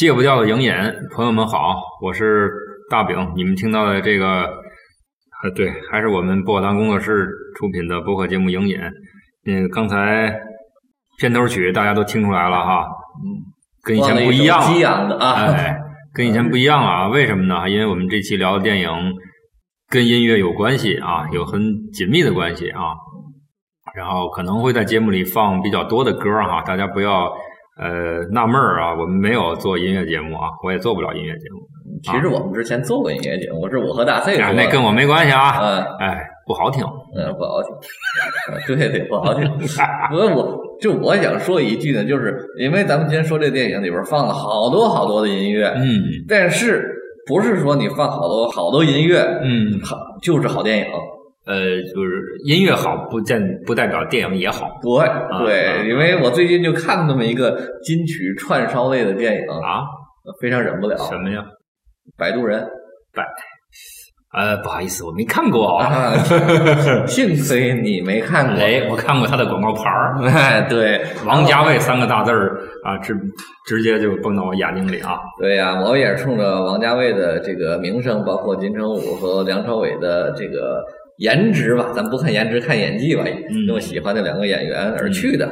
戒不掉的影眼，朋友们好，我是大饼。你们听到的这个，呃，对，还是我们薄荷糖工作室出品的播客节目《影眼》。嗯，刚才片头曲大家都听出来了哈，跟以前不一样了啊哎，跟以前不一样了啊？为什么呢？因为我们这期聊的电影跟音乐有关系啊，有很紧密的关系啊。然后可能会在节目里放比较多的歌哈，大家不要呃纳闷儿啊，我们没有做音乐节目啊，我也做不了音乐节目。其实我们之前做过音乐节目，是我和大 C 说啊，的，那跟我没关系啊，嗯哎，不好听。嗯不好听，对对不好听。不是我就我想说一句呢，就是因为咱们今天说这电影里边放了好多好多的音乐，嗯但是不是说你放好多好多音乐嗯，好就是好电影？呃，就是音乐好不见不代表电影也好对啊对，因为我最近就看那么一个金曲串烧类的电影，啊？非常忍不了。什么呀？摆渡人摆呃，不好意思，我没看过。啊，幸亏你没看过。哎，我看过他的广告牌儿，哎，对，王家卫三个大字儿啊，直直接就蹦到我眼睛里啊。对呀、我也是冲着王家卫的这个名声，包括金城武和梁朝伟的这个颜值吧，咱不看颜值，看演技吧，嗯那么喜欢的两个演员而去的。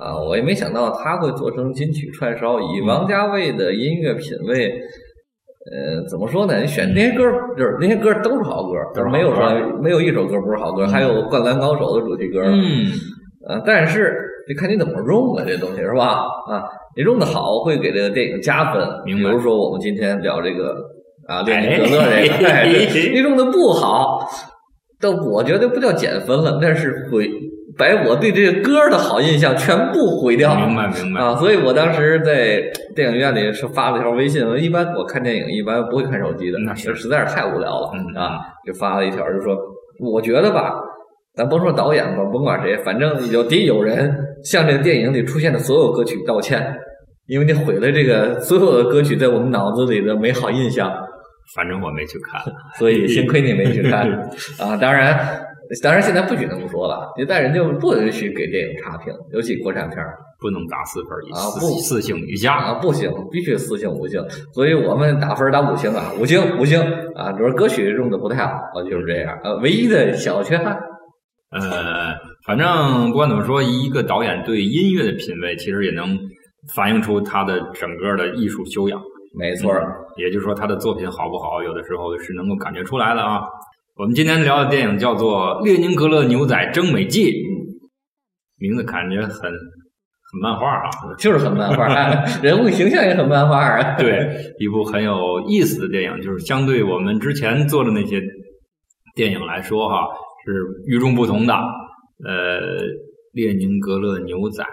啊，我也没想到他会做成金曲串烧，以嗯王家卫的音乐品味，呃，怎么说呢？你选那些歌，就是那些歌都是好歌，就是没有说没有一首歌不是好歌，还有《灌篮高手》的主题歌，嗯，啊，但是得看你怎么用了这东西是吧？啊，你用的好会给这个电影加分。比如说我们今天聊这个啊，列宁格勒这个，你用的不好，但我觉得不叫减分了，那是毁把我对这个歌的好印象全部毁掉。明白明白。啊，所以我当时在电影院里是发了条微信，我一般我看电影一般不会看手机的，那是实在是太无聊了嗯啊，就发了一条，就说我觉得吧，咱甭说导演吧，甭管谁，反正有得有人向这个电影里出现的所有歌曲道歉，因为你毁了这个所有的歌曲在我们脑子里的美好印象，反正我没去看。所以 幸亏你没去看啊。当然，当然现在不许那么说了，现在人就不允许给电影差评，尤其国产片儿。不能打四分以啊不四四星以下。啊，不行，必须四星五星，所以我们打分打五星啊，五星五星啊，主要歌曲用的不太好，就是这样。呃，唯一的小缺憾，呃，反正不管怎么说，一个导演对音乐的品味，其实也能反映出他的整个的艺术修养。没错儿，也就是说，他的作品好不好，有的时候是能够感觉出来的啊。我们今天聊的电影叫做《列宁格勒牛仔征美记》，名字感觉很很漫画啊。就是很漫画，哎 人物形象也很漫画啊。对，一部很有意思的电影，就是相对我们之前做的那些电影来说，哈，是与众不同的。呃，列宁格勒牛仔，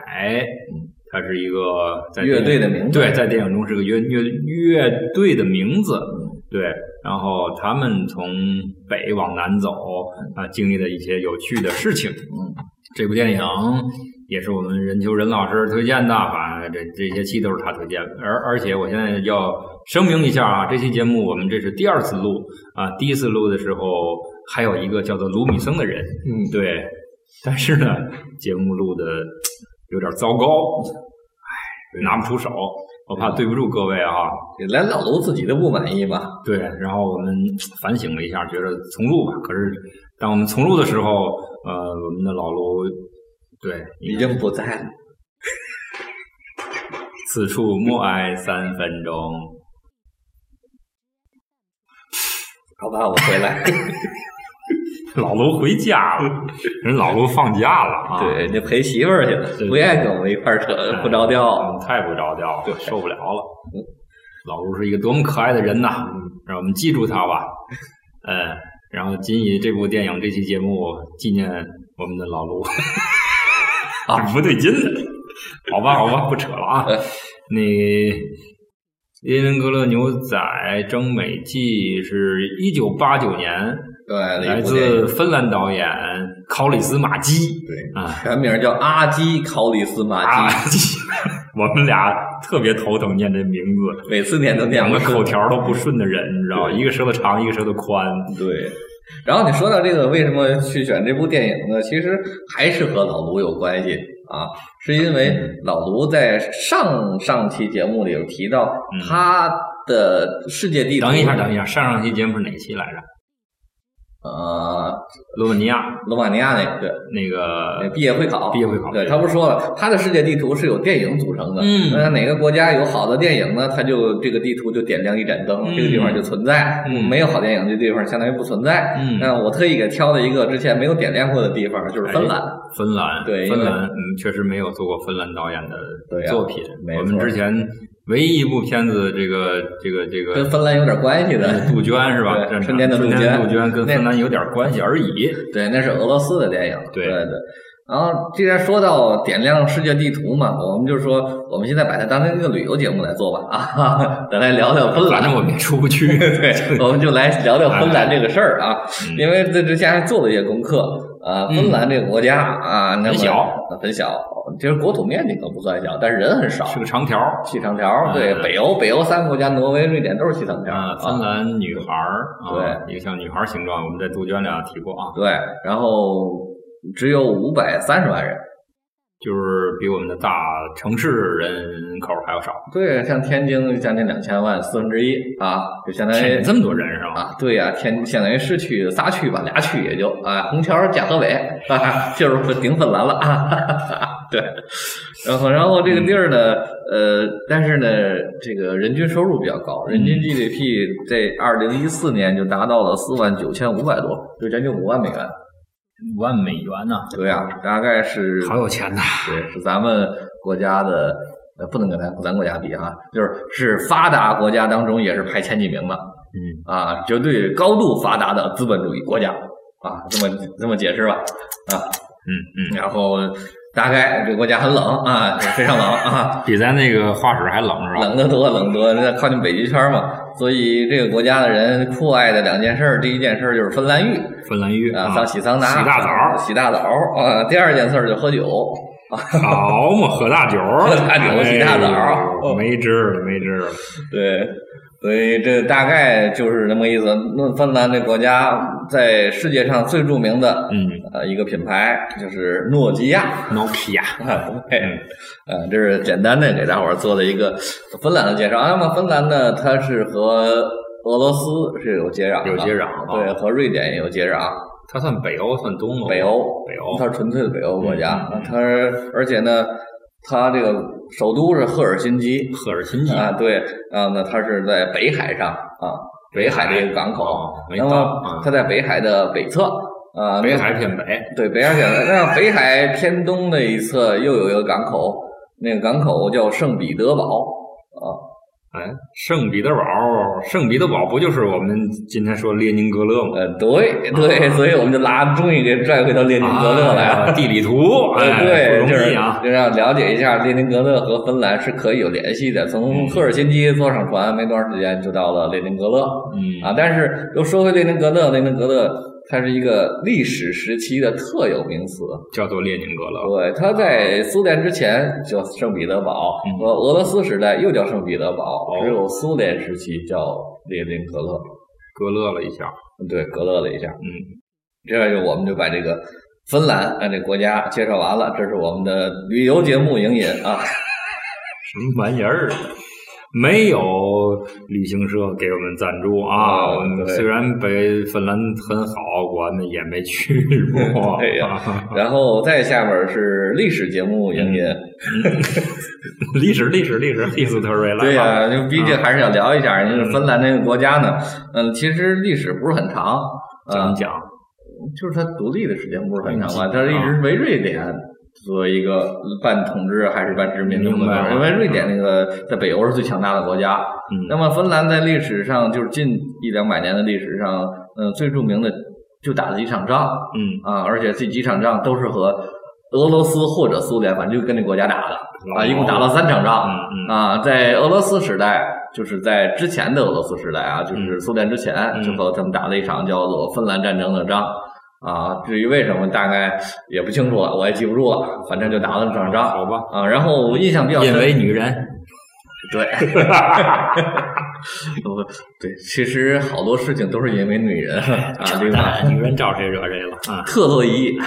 它是一个在乐队的名字对，在电影中是个乐乐乐队的名字，对。然后他们从北往南走啊，经历了一些有趣的事情。这部电影也是我们任秋仁老师推荐的，反正这这些期都是他推荐的。而而且我现在要声明一下啊，这期节目我们这是第二次录啊，第一次录的时候还有一个叫做卢米森的人，嗯，对，但是呢，节目录的有点糟糕，唉，拿不出手，我怕对不住各位啊。连老卢自己都不满意吧。对，然后我们反省了一下，觉得重录吧。可是当我们重录的时候，呃，我们的老卢对，已经不在了。此处默哀三分钟。好吧，我回来。老卢回家了，人老卢放假了啊！对，人家陪媳妇儿去了，不愿意跟我们一块儿扯，不着调。嗯太不着调了，受不了了。老卢是一个多么可爱的人呐！让我们记住他吧。嗯，然后仅以这部电影这期节目纪念我们的老卢。啊，不对劲了。好吧，好吧，不扯了啊。那列宁格勒牛仔征美记是一九八九年，对，来自芬兰导演考里斯马基。对，啊，全名叫阿基考里斯马啊基，，我们俩特别头疼念这名字，每次念都念两个口条都不顺的人，你知道吧？对一个舌头长，一个舌头宽。对，然后你说到这个为什么去选这部电影呢？其实还是和老卢有关系啊，是因为老卢在上上期节目里有提到嗯他的世界地图。等一下，等一下，上上期节目是哪期来着？呃，罗马尼亚罗马尼亚那个对。那那个毕业会考，毕业会考对他不是说了，他的世界地图是由电影组成的。嗯那哪个国家有好的电影呢？他就这个地图就点亮一盏灯，嗯这个地方就存在。嗯没有好电影，这地方相当于不存在。嗯那我特意给挑了一个之前没有点亮过的地方，就是芬兰。芬兰，对芬兰，嗯，确实没有做过芬兰导演的作品。我们之前唯一一部片子，这个这个这个跟芬兰有点关系的，杜鹃是吧？对春天的杜鹃杜鹃跟芬兰有点关系而已。对，那是俄罗斯的电影。对对对。然后既然说到点亮世界地图嘛，我们就说我们现在把它当成一个旅游节目来做吧啊，咱来聊聊芬兰。反正我们也出不去。对，我们就来聊聊芬兰这个事儿啊，嗯因为在之前还做了一些功课啊。芬兰这个国家啊，那么很小，很小，其实国土面积可不算小，但是人很少，是个长条细长条。对，嗯北欧北欧三个国家，挪威、瑞典都是细长条啊，芬兰女孩儿啊，对一个像女孩形状，我们在杜鹃里啊提过啊，对，然后只有五百三十万人。就是比我们的大城市人口还要少，对，像天津将近两千万，四分之一啊，就相当于这么多人是吧？啊，对呀、天相当于市区仨区吧，俩区也就啊，虹桥加河北啊，就是顶芬兰了啊。对，然后然后这个地儿呢，呃，但是呢，这个人均收入比较高，人均 GDP 在二零一四年就达到了四万九千五百多，就将近五万美元。五万美元呢，对呀、大概是好有钱呐！对，是咱们国家的，呃，不能跟咱咱国家比啊，就是是发达国家当中也是排前几名的嗯，啊，绝对高度发达的资本主义国家。啊，这么这么解释吧。啊，嗯嗯，然后大概这个国家很冷啊，非常冷啊，比咱那个化水还冷是吧？冷得多，冷得多，那靠近北极圈嘛，所以这个国家的人酷爱的两件事，第一件事就是芬兰浴芬兰浴啊，上洗桑拿、洗大澡，洗大澡啊，第二件事就喝酒。好嘛，喝大酒，喝大酒洗大澡没治了，没治了。对，所以这大概就是这么意思。那芬兰这国家在世界上最著名的嗯呃一个品牌就是诺基亚。，Nokia，啊，对，呃，这是简单的给大伙儿做的一个芬兰的介绍。那么芬兰呢，它是和俄罗斯是有接壤的，有接壤对，啊和瑞典也有接壤。它算北欧，算东欧，北欧，北欧它是纯粹的北欧国家嗯嗯。它而且呢，它这个首都是赫尔辛基，赫尔辛基啊，对，啊，那它是在北海上啊，北海的一个港口哦。没那到啊么它在北海的北侧啊，北海偏北，对北海偏北那北海偏东的一侧又有一个港口，那个港口叫圣彼得堡啊。哎，圣彼得堡，圣彼得堡不就是我们今天说列宁格勒吗？呃，对对，所以我们就拉，终于给拽回到列宁格勒来了。啊地理图，对，不就是容易啊。就让了解一下列宁格勒和芬兰是可以有联系的。从赫尔辛基坐上船没多长时间就到了列宁格勒嗯啊。但是又说回列宁格勒，列宁格勒它是一个历史时期的特有名词。叫做列宁格勒。对，它在苏联之前叫圣彼得堡，嗯和俄罗斯时代又叫圣彼得堡，哦只有苏联时期叫列宁格勒。格勒了一下，对，格勒了一下。嗯，这样就我们就把这个芬兰啊这国家介绍完了，这是我们的旅游节目影引啊。什么玩意儿？没有旅行社给我们赞助啊。虽然北芬兰很好，我们也没去过。对呀 然后再下边是历史节目影音，历史，历史，历史，history。对呀、就毕竟还是要聊一下，因为嗯芬兰这个国家呢，嗯，其实历史不是很长，嗯，讲讲。就是它独立的时间不是很长吧，嗯它是一直为瑞典作为一个半统治还是半殖民的国家因为瑞典那个在北欧是最强大的国家。嗯那么芬兰在历史上就是近一两百年的历史上，嗯，最著名的就打了几场仗嗯，啊，而且这几场仗都是和俄罗斯或者苏联，反正就跟这国家打的啊，一共打了三场仗。嗯嗯啊，在俄罗斯时代，就是在之前的俄罗斯时代啊，就是苏联之前，嗯之后他们打了一场叫做芬兰战争的仗。啊，至于为什么，大概也不清楚了，我也记不住了，反正就打了这场仗。好吧。啊，然后我印象比较深，因为女人，对，不对，其实好多事情都是因为女人啊，对吧女人招谁惹谁了啊？特洛伊，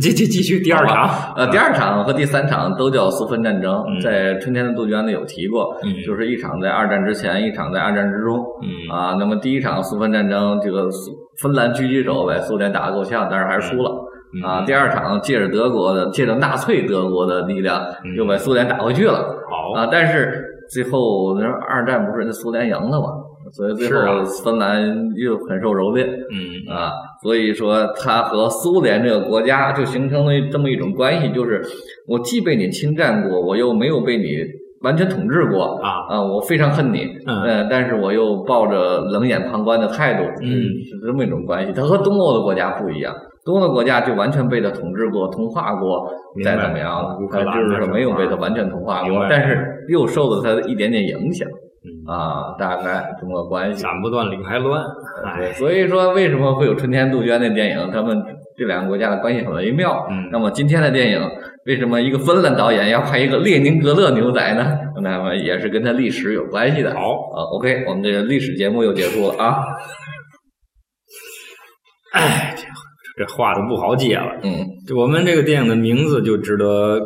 继继继续第二场，呃，第二场和第三场都叫苏芬战争，嗯在春天的杜鹃里有提过，嗯就是一场在二战之前，一场在二战之中。嗯啊，那么第一场苏芬战争，这个苏芬兰狙击手把苏联打得够呛，但是还是输了。嗯啊，第二场借着德国的，借着纳粹德国的力量，嗯又把苏联打回去了。好啊，但是最后那二战不是那苏联赢了嘛，所以最后芬兰又很受蹂躏。嗯啊，所以说它和苏联这个国家就形成了这么一种关系，就是我既被你侵占过，我又没有被你完全统治过啊啊，我非常恨你，嗯呃但是我又抱着冷眼旁观的态度，嗯是这么一种关系。它和东欧的国家不一样，东欧的国家就完全被它统治过、同化过，再怎么样它就是没有被它完全同化，过但是又受了它的一点点影响嗯，啊，大概这么个关系。斩不断理还乱，对，哎，所以说为什么会有《春天杜鹃》那电影？他们这两个国家的关系很微妙。嗯那么今天的电影，为什么一个芬兰导演要拍一个列宁格勒牛仔呢？那么也是跟他历史有关系的。好，啊，OK，我们这个历史节目又结束了啊。哎，这这话都不好接了。嗯我们这个电影的名字就值得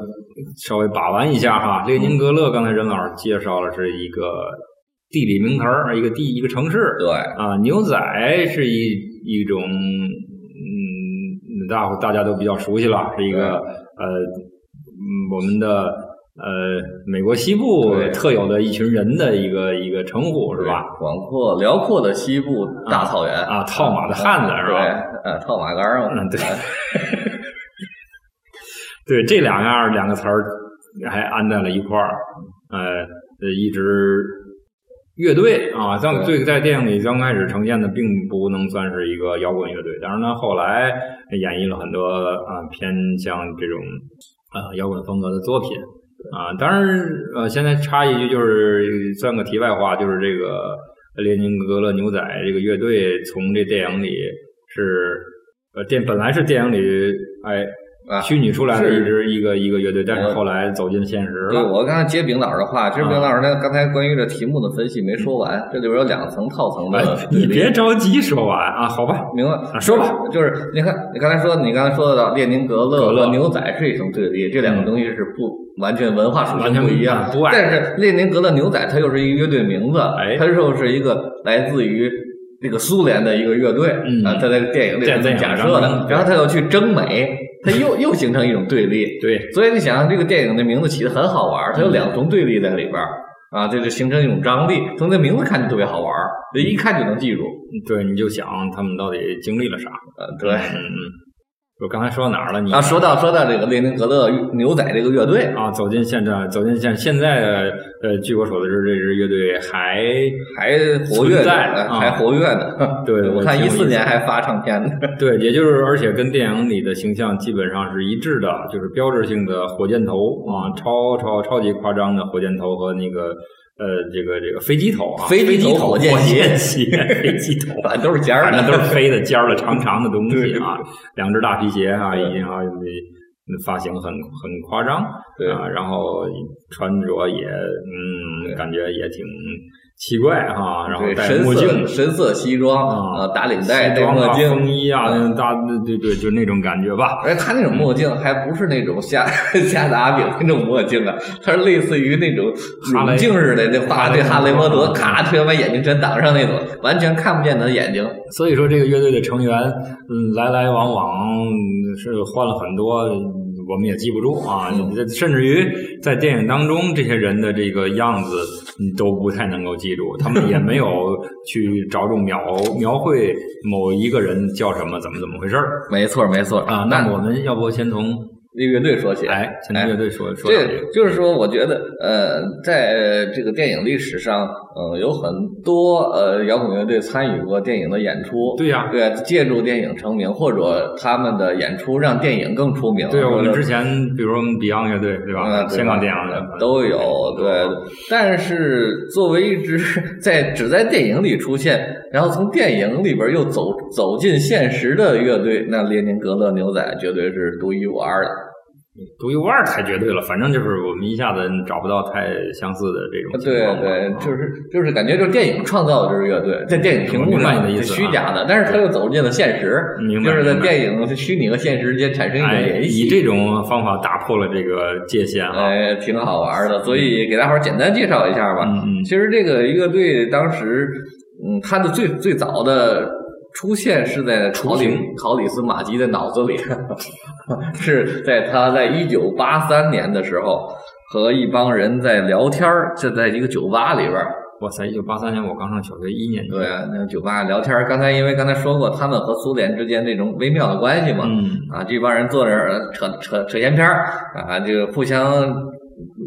稍微把玩一下哈。列宁格勒，刚才任老师介绍了是一个地理名词儿，一个地一个城市。对，啊，牛仔是一一种，嗯，大大家都比较熟悉了，是一个呃，嗯，我们的呃美国西部对特有的一群人的一个一个称呼是吧？？广阔辽阔的西部大草原啊，套马的汉子是吧？对，呃，套马杆儿嘛。嗯对 对，这两样两个词儿还安在了一块儿，呃，呃一直乐队啊，刚对最在电影里刚开始呈现的并不能算是一个摇滚乐队，但是呢，后来演绎了很多啊、偏向这种啊、摇滚风格的作品啊。当然，呃，现在插一句，就是算个题外话，就是这个列宁格勒牛仔这个乐队从这电影里是呃电本来是电影里哎啊虚拟出来的是一支一个一个乐队，但是后来走进现实对，我刚才接丙老师的话，其实丙老师那刚才关于这题目的分析没说完，这里边有两层套层的哎。你别着急说完啊，好吧？明白啊说吧，就是你看，你刚才说，你刚才说到列宁格勒和牛仔是一种对立，这两个东西是不完全文化属完全性不一样。但是列宁格勒牛仔它又是一个乐队名字，哎它又是一个来自于这个苏联的一个乐队嗯啊，它在电影里是这么在电影假设的，然后他又去征美，他又又形成一种对立。对，所以你想，这个电影的名字起的很好玩，它有两重对立在里边儿啊，这就形成一种张力。从这名字看就特别好玩儿，这一看就能记住。对，你就想他们到底经历了啥？呃，对。嗯嗯。我刚才说到哪儿了？你啊，说到说到这个列宁格勒牛仔这个乐队，啊，走进现在，走进现现在，呃，据我所知，这支乐队还还活跃在啊呃还活跃的。对我看一四年还发唱片呢。对，也就是而且跟电影里的形象基本上是一致的，就是标志性的火箭头啊，超超超级夸张的火箭头和那个呃这个这个飞机头啊，飞机头火箭鞋鞋，飞机头。反正都是尖儿的，反正都是飞的尖儿的 长长的东西啊，两只大皮鞋啊，已经啊，那发型很很夸张，对啊，然后穿着也嗯，感觉也挺奇怪哈，然后戴墨镜色。深色西装啊呃，打领带，西装啊，戴墨镜，风衣啊，那大对对，就那种感觉吧。而且他那种墨镜还不是那种夏夏达饼那种墨镜啊，他是类似于那种哈镜似的，那把这哈雷摩托嗯咔全把眼睛全挡上那种，完全看不见他的眼睛。所以说，这个乐队的成员，嗯，来来往往嗯是换了很多，嗯我们也记不住啊。嗯甚至于在电影当中，这些人的这个样子，你，都不太能够记住。他们也没有去着重描描绘某一个人叫什么，怎么怎么回事儿没错，没错啊。那那我们要不先从这乐队说起，哎，先从乐队说说两句这就是说，我觉得，呃，在这个电影历史上，呃，有很多呃摇滚乐队参与过电影的演出，对呀对，借助电影成名，或者他们的演出让电影更出名。对啊，我们之前比如说我们 Beyond 乐队，对吧？嗯，对香港电影的都有，对。但是作为一支在只在电影里出现，然后从电影里边又走走进现实的乐队，那列宁格勒牛仔绝对是独一无二的。独一无二太绝对了，反正就是我们一下子找不到太相似的这种情对。对，啊就是就是感觉就是电影创造的就是乐队，在电影屏幕上的意思啊虚假的，但是他又走进了现实，就是在电影虚拟和现实之间产生一种哎，联系。以这种方法打破了这个界限啊。哎，挺好玩的，所以给大伙儿简单介绍一下吧。嗯嗯其实这个乐队当时，嗯，它的最最早的出现是在考里考里斯马基的脑子里，是在他在一九八三年的时候和一帮人在聊天儿，就在一个酒吧里边儿。哇塞！一九八三年我刚上小学一年级。对啊，那酒吧聊天儿，刚才因为刚才说过，他们和苏联之间这种微妙的关系嘛，嗯，啊，这帮人坐那儿呃扯扯扯闲篇儿啊，这个互相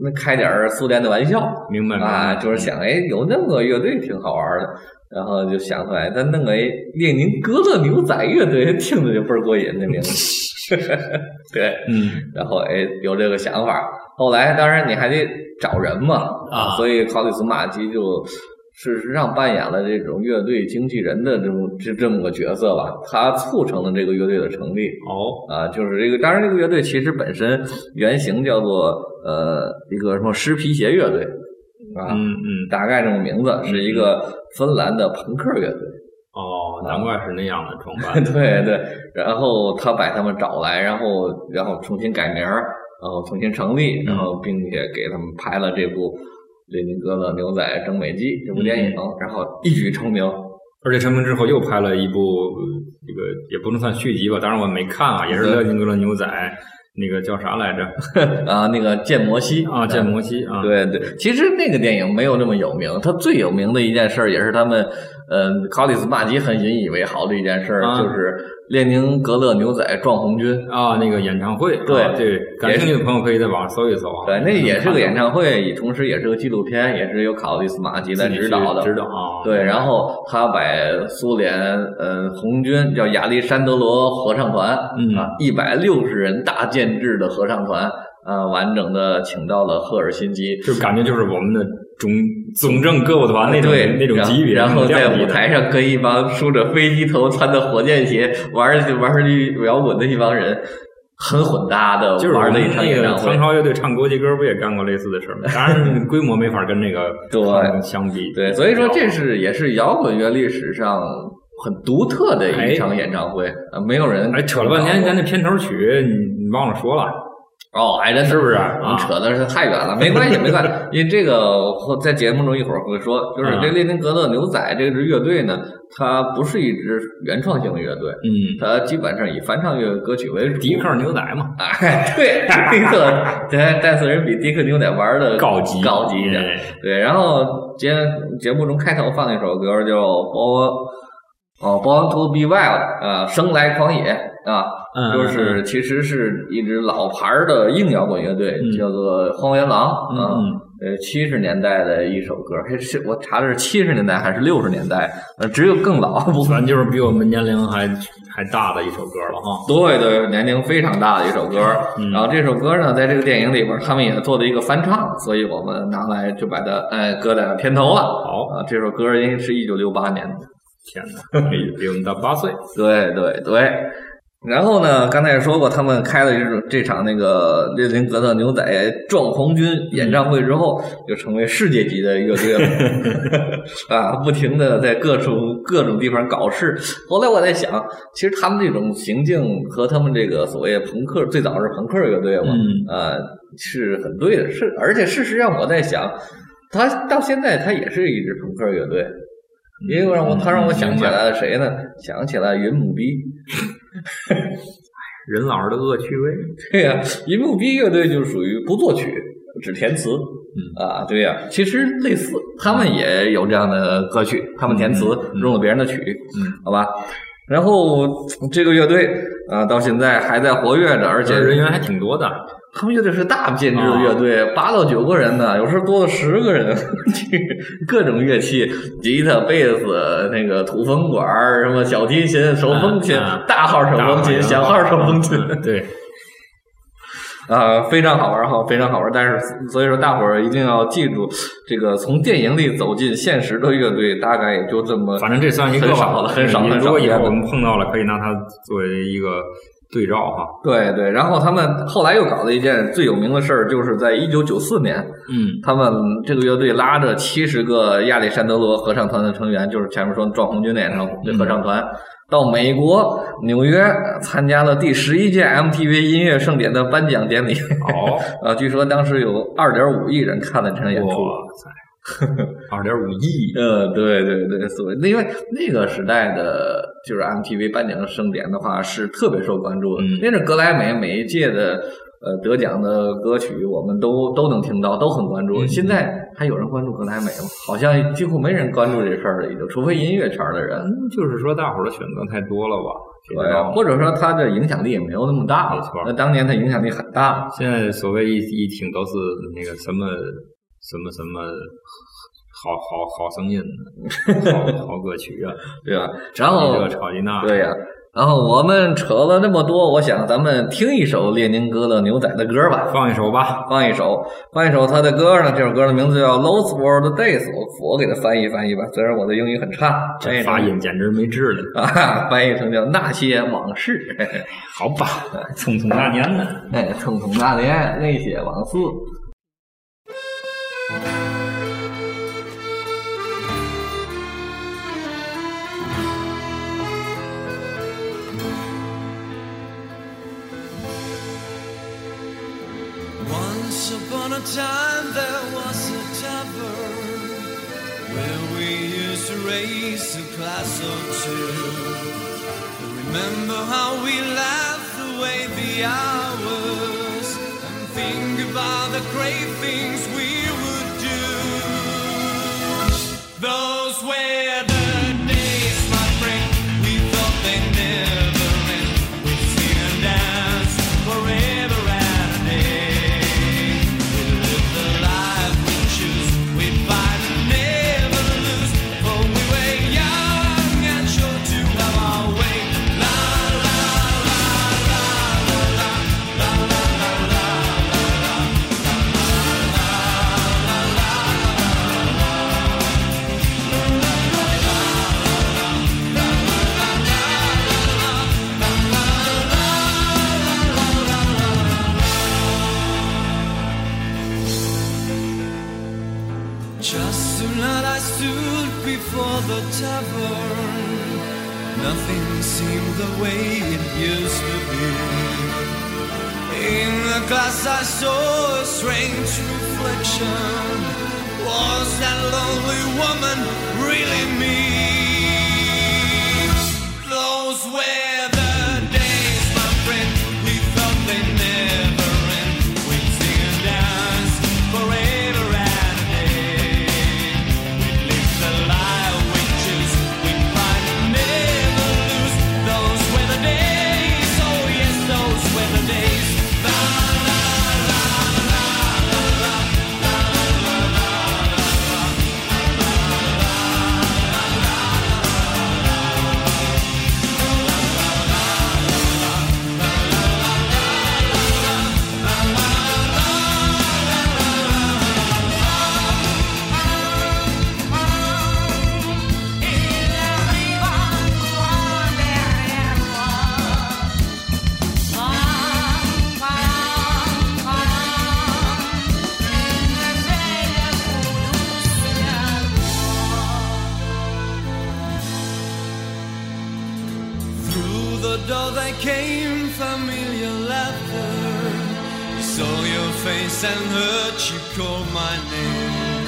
那开点儿苏联的玩笑明白吗啊，就是想哎，有那么个乐队挺好玩的，然后就想出来，他弄个哎列宁格勒牛仔乐队，听着就倍儿过瘾，这名字。对，嗯，然后哎有这个想法，后来当然你还得找人嘛啊。所以考里斯马基就事实上扮演了这种乐队经纪人的这种这这么个角色吧，他促成了这个乐队的成立。哦，啊，就是这个，当然这个乐队其实本身原型叫做呃一个什么湿皮鞋乐队啊，嗯嗯，大概这种名字，是一个芬兰的朋克乐队。哦，难怪是那样的装扮。对对，然后他把他们找来，然后然后重新改名儿，然后重新成立，然后并且给他们拍了这部《列宁格勒牛仔整美记》这部电影，然后一举成名。而且成名之后又拍了一部，呃这个也不能算续集吧，当然我没看啊，也是列宁格勒牛仔，那个叫啥来着？啊，那个建摩西啊，建摩西啊，对对，其实那个电影没有那么有名，它最有名的一件事也是他们，呃，考里斯马基很引以为豪的一件事儿，啊就是列宁格勒牛仔撞红军。啊，那个演唱会，对啊对，感兴趣的朋友可以在网上搜一搜啊。对，那也是个演，唱会，也同时也是个纪录片，也是由考里斯马基来指导的。指导啊。对，然后他把苏联呃红军叫亚历山德罗合唱团，嗯啊，一百六十人大建制的合唱团，啊，完整的请到了赫尔辛基，就感觉就是我们的总总政歌舞团那种对那种级别，然后在舞台上跟一帮梳着飞机头、穿的火箭鞋玩儿玩儿摇滚的一帮人，很混搭的就是我们玩儿的一场那个演唱会。唐朝乐队唱国际歌不也干过类似的事儿吗？当然 规模没法跟那个对他相比。对，所以说这是也是摇滚乐历史上很独特的一场演唱会，呃没有人哎，扯了半天，咱那片头曲你你忘了说了，哦，还真的是不是我们啊扯的是太远了，没关系，没关系，因为这个我在节目中一会儿会说，就是啊这列宁格勒牛仔这支乐队呢，它不是一支原创性的乐队，嗯，它基本上以翻唱乐歌曲为主。迪克牛仔嘛，哎，对，迪克，对，但是人比迪克牛仔玩的高级高级一点。哎对，然后节节目中开头放那首歌叫《Born 哦 Born to Be Wild》啊，生来狂野啊，嗯就是其实是一支老牌儿的硬摇滚乐队，嗯叫做荒原狼啊。嗯呃，七十年代的一首歌，还是我查的是七十年代还是六十年代？呃，只有更老，不反正就是比我们年龄还还大的一首歌了哈。对对，年龄非常大的一首歌。嗯然后这首歌呢，在这个电影里边，他们也做了一个翻唱，所以我们拿来就把它哎搁在了片头了。好，啊，这首歌应该是一九六八年的。天哪，比我们大八岁。对对对。然后呢，刚才也说过，他们开了这种这场那个列宁格勒牛仔壮红军演唱会之后，就成为世界级的乐队了 啊！不停的在各种各种地方搞事。后来我在想，其实他们这种行径和他们这个所谓朋克，最早是朋克乐队嘛，嗯啊，是很对的。是，而且事实上我在想，他到现在他也是一支朋克乐队。因为让我他让我想起来了谁呢？想起来云母逼。人老的恶趣味。对呀、银幕逼乐队就属于不作曲，只填词。嗯啊，对呀、其实类似，他们也有这样的歌曲，他们填词嗯嗯用了别人的曲，嗯，好吧。然后这个乐队啊，到现在还在活跃着，而且人员还挺多的。他们乐队是大编制的啊乐队，八到九个人呢，有时候多了十个人，各种乐器，吉他、贝斯、那个土风管儿、什么小提琴、手风琴大号手风琴、小号手风琴，嗯对，啊，非常好玩哈，非常好玩。但是，所以说大伙儿一定要记住，这个从电影里走进现实的乐队，大概也就这么，反正这算一个吧，很少了很少你很少如果以后我们碰到了，可以拿它作为一个对照哈。对对。然后他们后来又搞了一件最有名的事儿，就是在一九九四年，嗯他们这个乐队拉着七十个亚历山德罗合唱团的成员，就是前面说的壮红军的演唱这合唱团。到美国纽约参加了第十一届 MTV 音乐盛典的颁奖典礼，哦，啊，据说当时有二点五亿人看了这场演出。哇塞，二点五亿，呃，对对对，所以因为那个时代的就是 MTV 颁奖盛典的话是特别受关注的，嗯因为这格莱美每一届的呃得奖的歌曲我们都都能听到，都很关注。嗯现在还有人关注格莱美吗？好像几乎没人关注这事儿了，已经，除非音乐圈的人。嗯，就是说大伙儿的选择太多了吧？对啊，或者说他的影响力也没有那么大了没错那当年他影响力很大，现在所谓一一听都是那个什么什么什么好好好声音，好好歌曲啊，对吧？然后这超级那，对呀、然后我们扯了那么多，我想咱们听一首列宁格勒牛仔的歌吧。放一首吧。放一首，放一首他的歌呢。这首歌的名字叫《Lost World Days》，我我给它翻译翻译吧。虽然我的英语很差，这发音简直没治了。啊，翻译成叫那些往事。好吧，匆匆那年呢。哎，匆匆那年那些往事。Once upon a time there was a tavern where we used to raise a glass or two. Remember how we laughed away the hours and think about the great things we those where way it used to be. In the glass I saw a strange reflection. Was that lonely woman really me? Became familiar laughter. Saw your face and heard you call my name.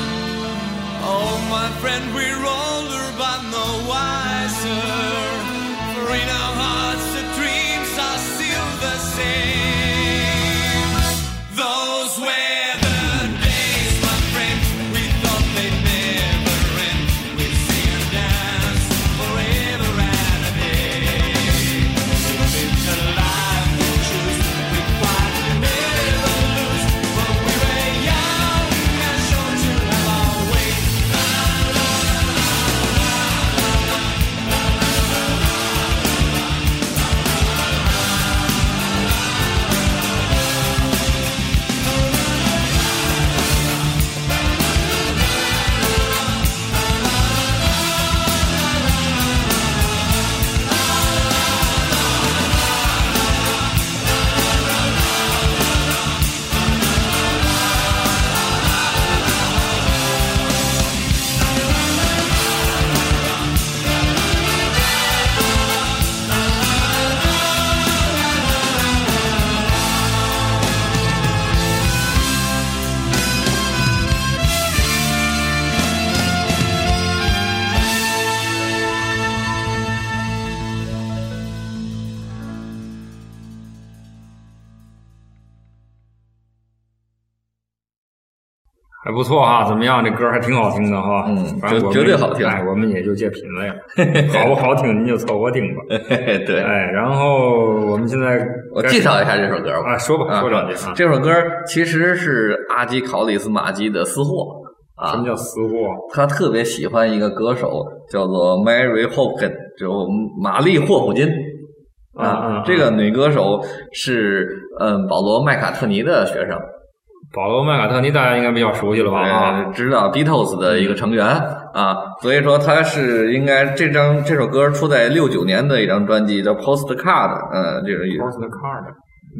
Oh, my friend, we're older but no wiser. For in our hearts, the dreams are still the same. 还不错哈，怎么样？这歌还挺好听的哈，嗯反正绝绝对好听哎，我们也就借品味了，好不好听您就凑合听吧。对，哎，然后我们现在我介绍一下这首歌吧。啊，说吧，啊说两句啊。这首歌其实是阿基考里斯马基的私货啊什么，叫私货？他特别喜欢一个歌手，叫做 Mary Hopkins，就玛丽霍普金啊啊这个女歌手是嗯保罗麦卡特尼的学生，保罗·麦卡特尼大家应该比较熟悉了吧？啊，呃，知道 Beatles 的一个成员啊，所以说他是应该这张这首歌出在六九年的一张专辑叫 Postcard，嗯，这个 Postcard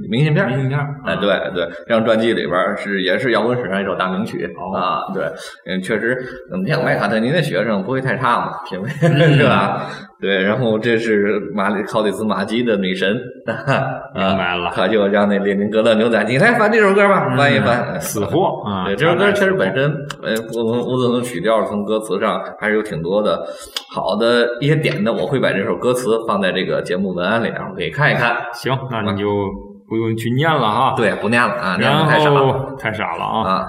明信片，明信片。哎，对对，这张专辑里边是也是摇滚史上一首大名曲、哦。啊，对，嗯，确实，嗯，像麦卡特尼的学生不会太差嘛，品味、嗯。是吧？对，然后这是马里考里斯马基的女神，明白了他就让那列宁格勒牛仔，你来翻这首歌吧，翻一翻，死货啊！对，这首歌确实本身，呃，我我我从曲调从歌词上还是有挺多的好的一些点的，我会把这首歌词放在这个节目文案里，然后可以看一看。行，那你就不用去念了哈。，对，不念了啊，念的太少了太傻了啊！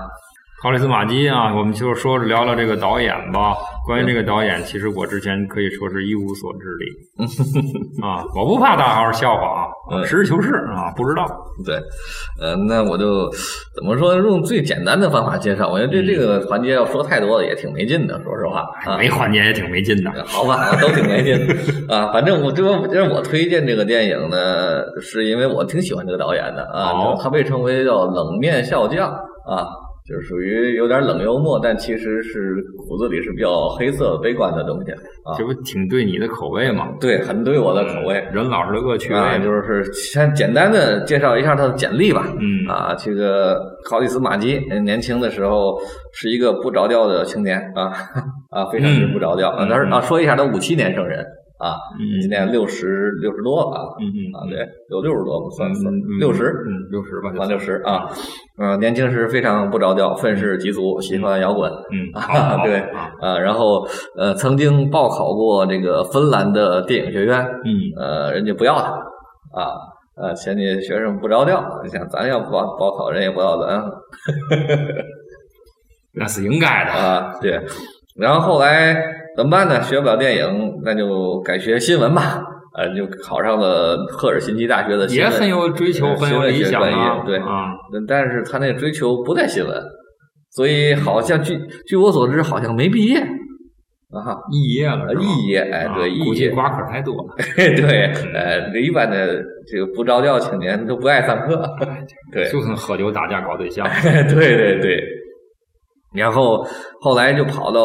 啊。考里斯马基啊，我们就说聊聊这个导演吧。关于这个导演，其实我之前可以说是一无所知的啊，我不怕大伙笑话啊，嗯实事求是啊，不知道。对，呃，那我就怎么说，用最简单的方法介绍。我觉得这这个环节要说太多了也挺没劲的，说实话啊。没环节也挺没劲的。好吧，都挺没劲啊。反正我这让我推荐这个电影呢，是因为我挺喜欢这个导演的啊。哦他被称为叫冷面笑匠啊，就是属于有点冷幽默，但其实是骨子里是比较黑色悲观的东西啊这。不挺对你的口味吗？对，很对我的口味。人老师的恶趣味啊，就是先简单的介绍一下他的简历吧。嗯啊，这个考里斯马基呃年轻的时候是一个不着调的青年啊 啊，非常之不着调啊。嗯但是啊，说一下他五七年生人啊，嗯。今年六十六十多了啊嗯嗯啊，对，有六十多吧，算算嗯六十。嗯六十吧，就满六十啊，嗯，年轻时非常不着调，愤世嫉俗，喜欢摇滚，嗯，好啊，对啊，啊，然后呃，曾经报考过这个芬兰的电影学院，嗯。呃，人家不要他啊，呃，嫌你学生不着调，你想咱要报报考，人也不要咱 那是应该的。啊，对。然后后来怎么办呢？学不了电影，那就改学新闻吧。呃，就考上了赫尔辛基大学的新闻，也很有追求，呃很有理想啊，对啊，但是他那个追求不在新闻，所以好像据据我所知，好像没毕业啊，肄业了是吧，肄业，哎，啊对，肄业，估计挂科太多了。对，呃，一般的这个不着调青年都不爱上课，对，就跟喝酒打架搞对象。对对对，然后后来就跑到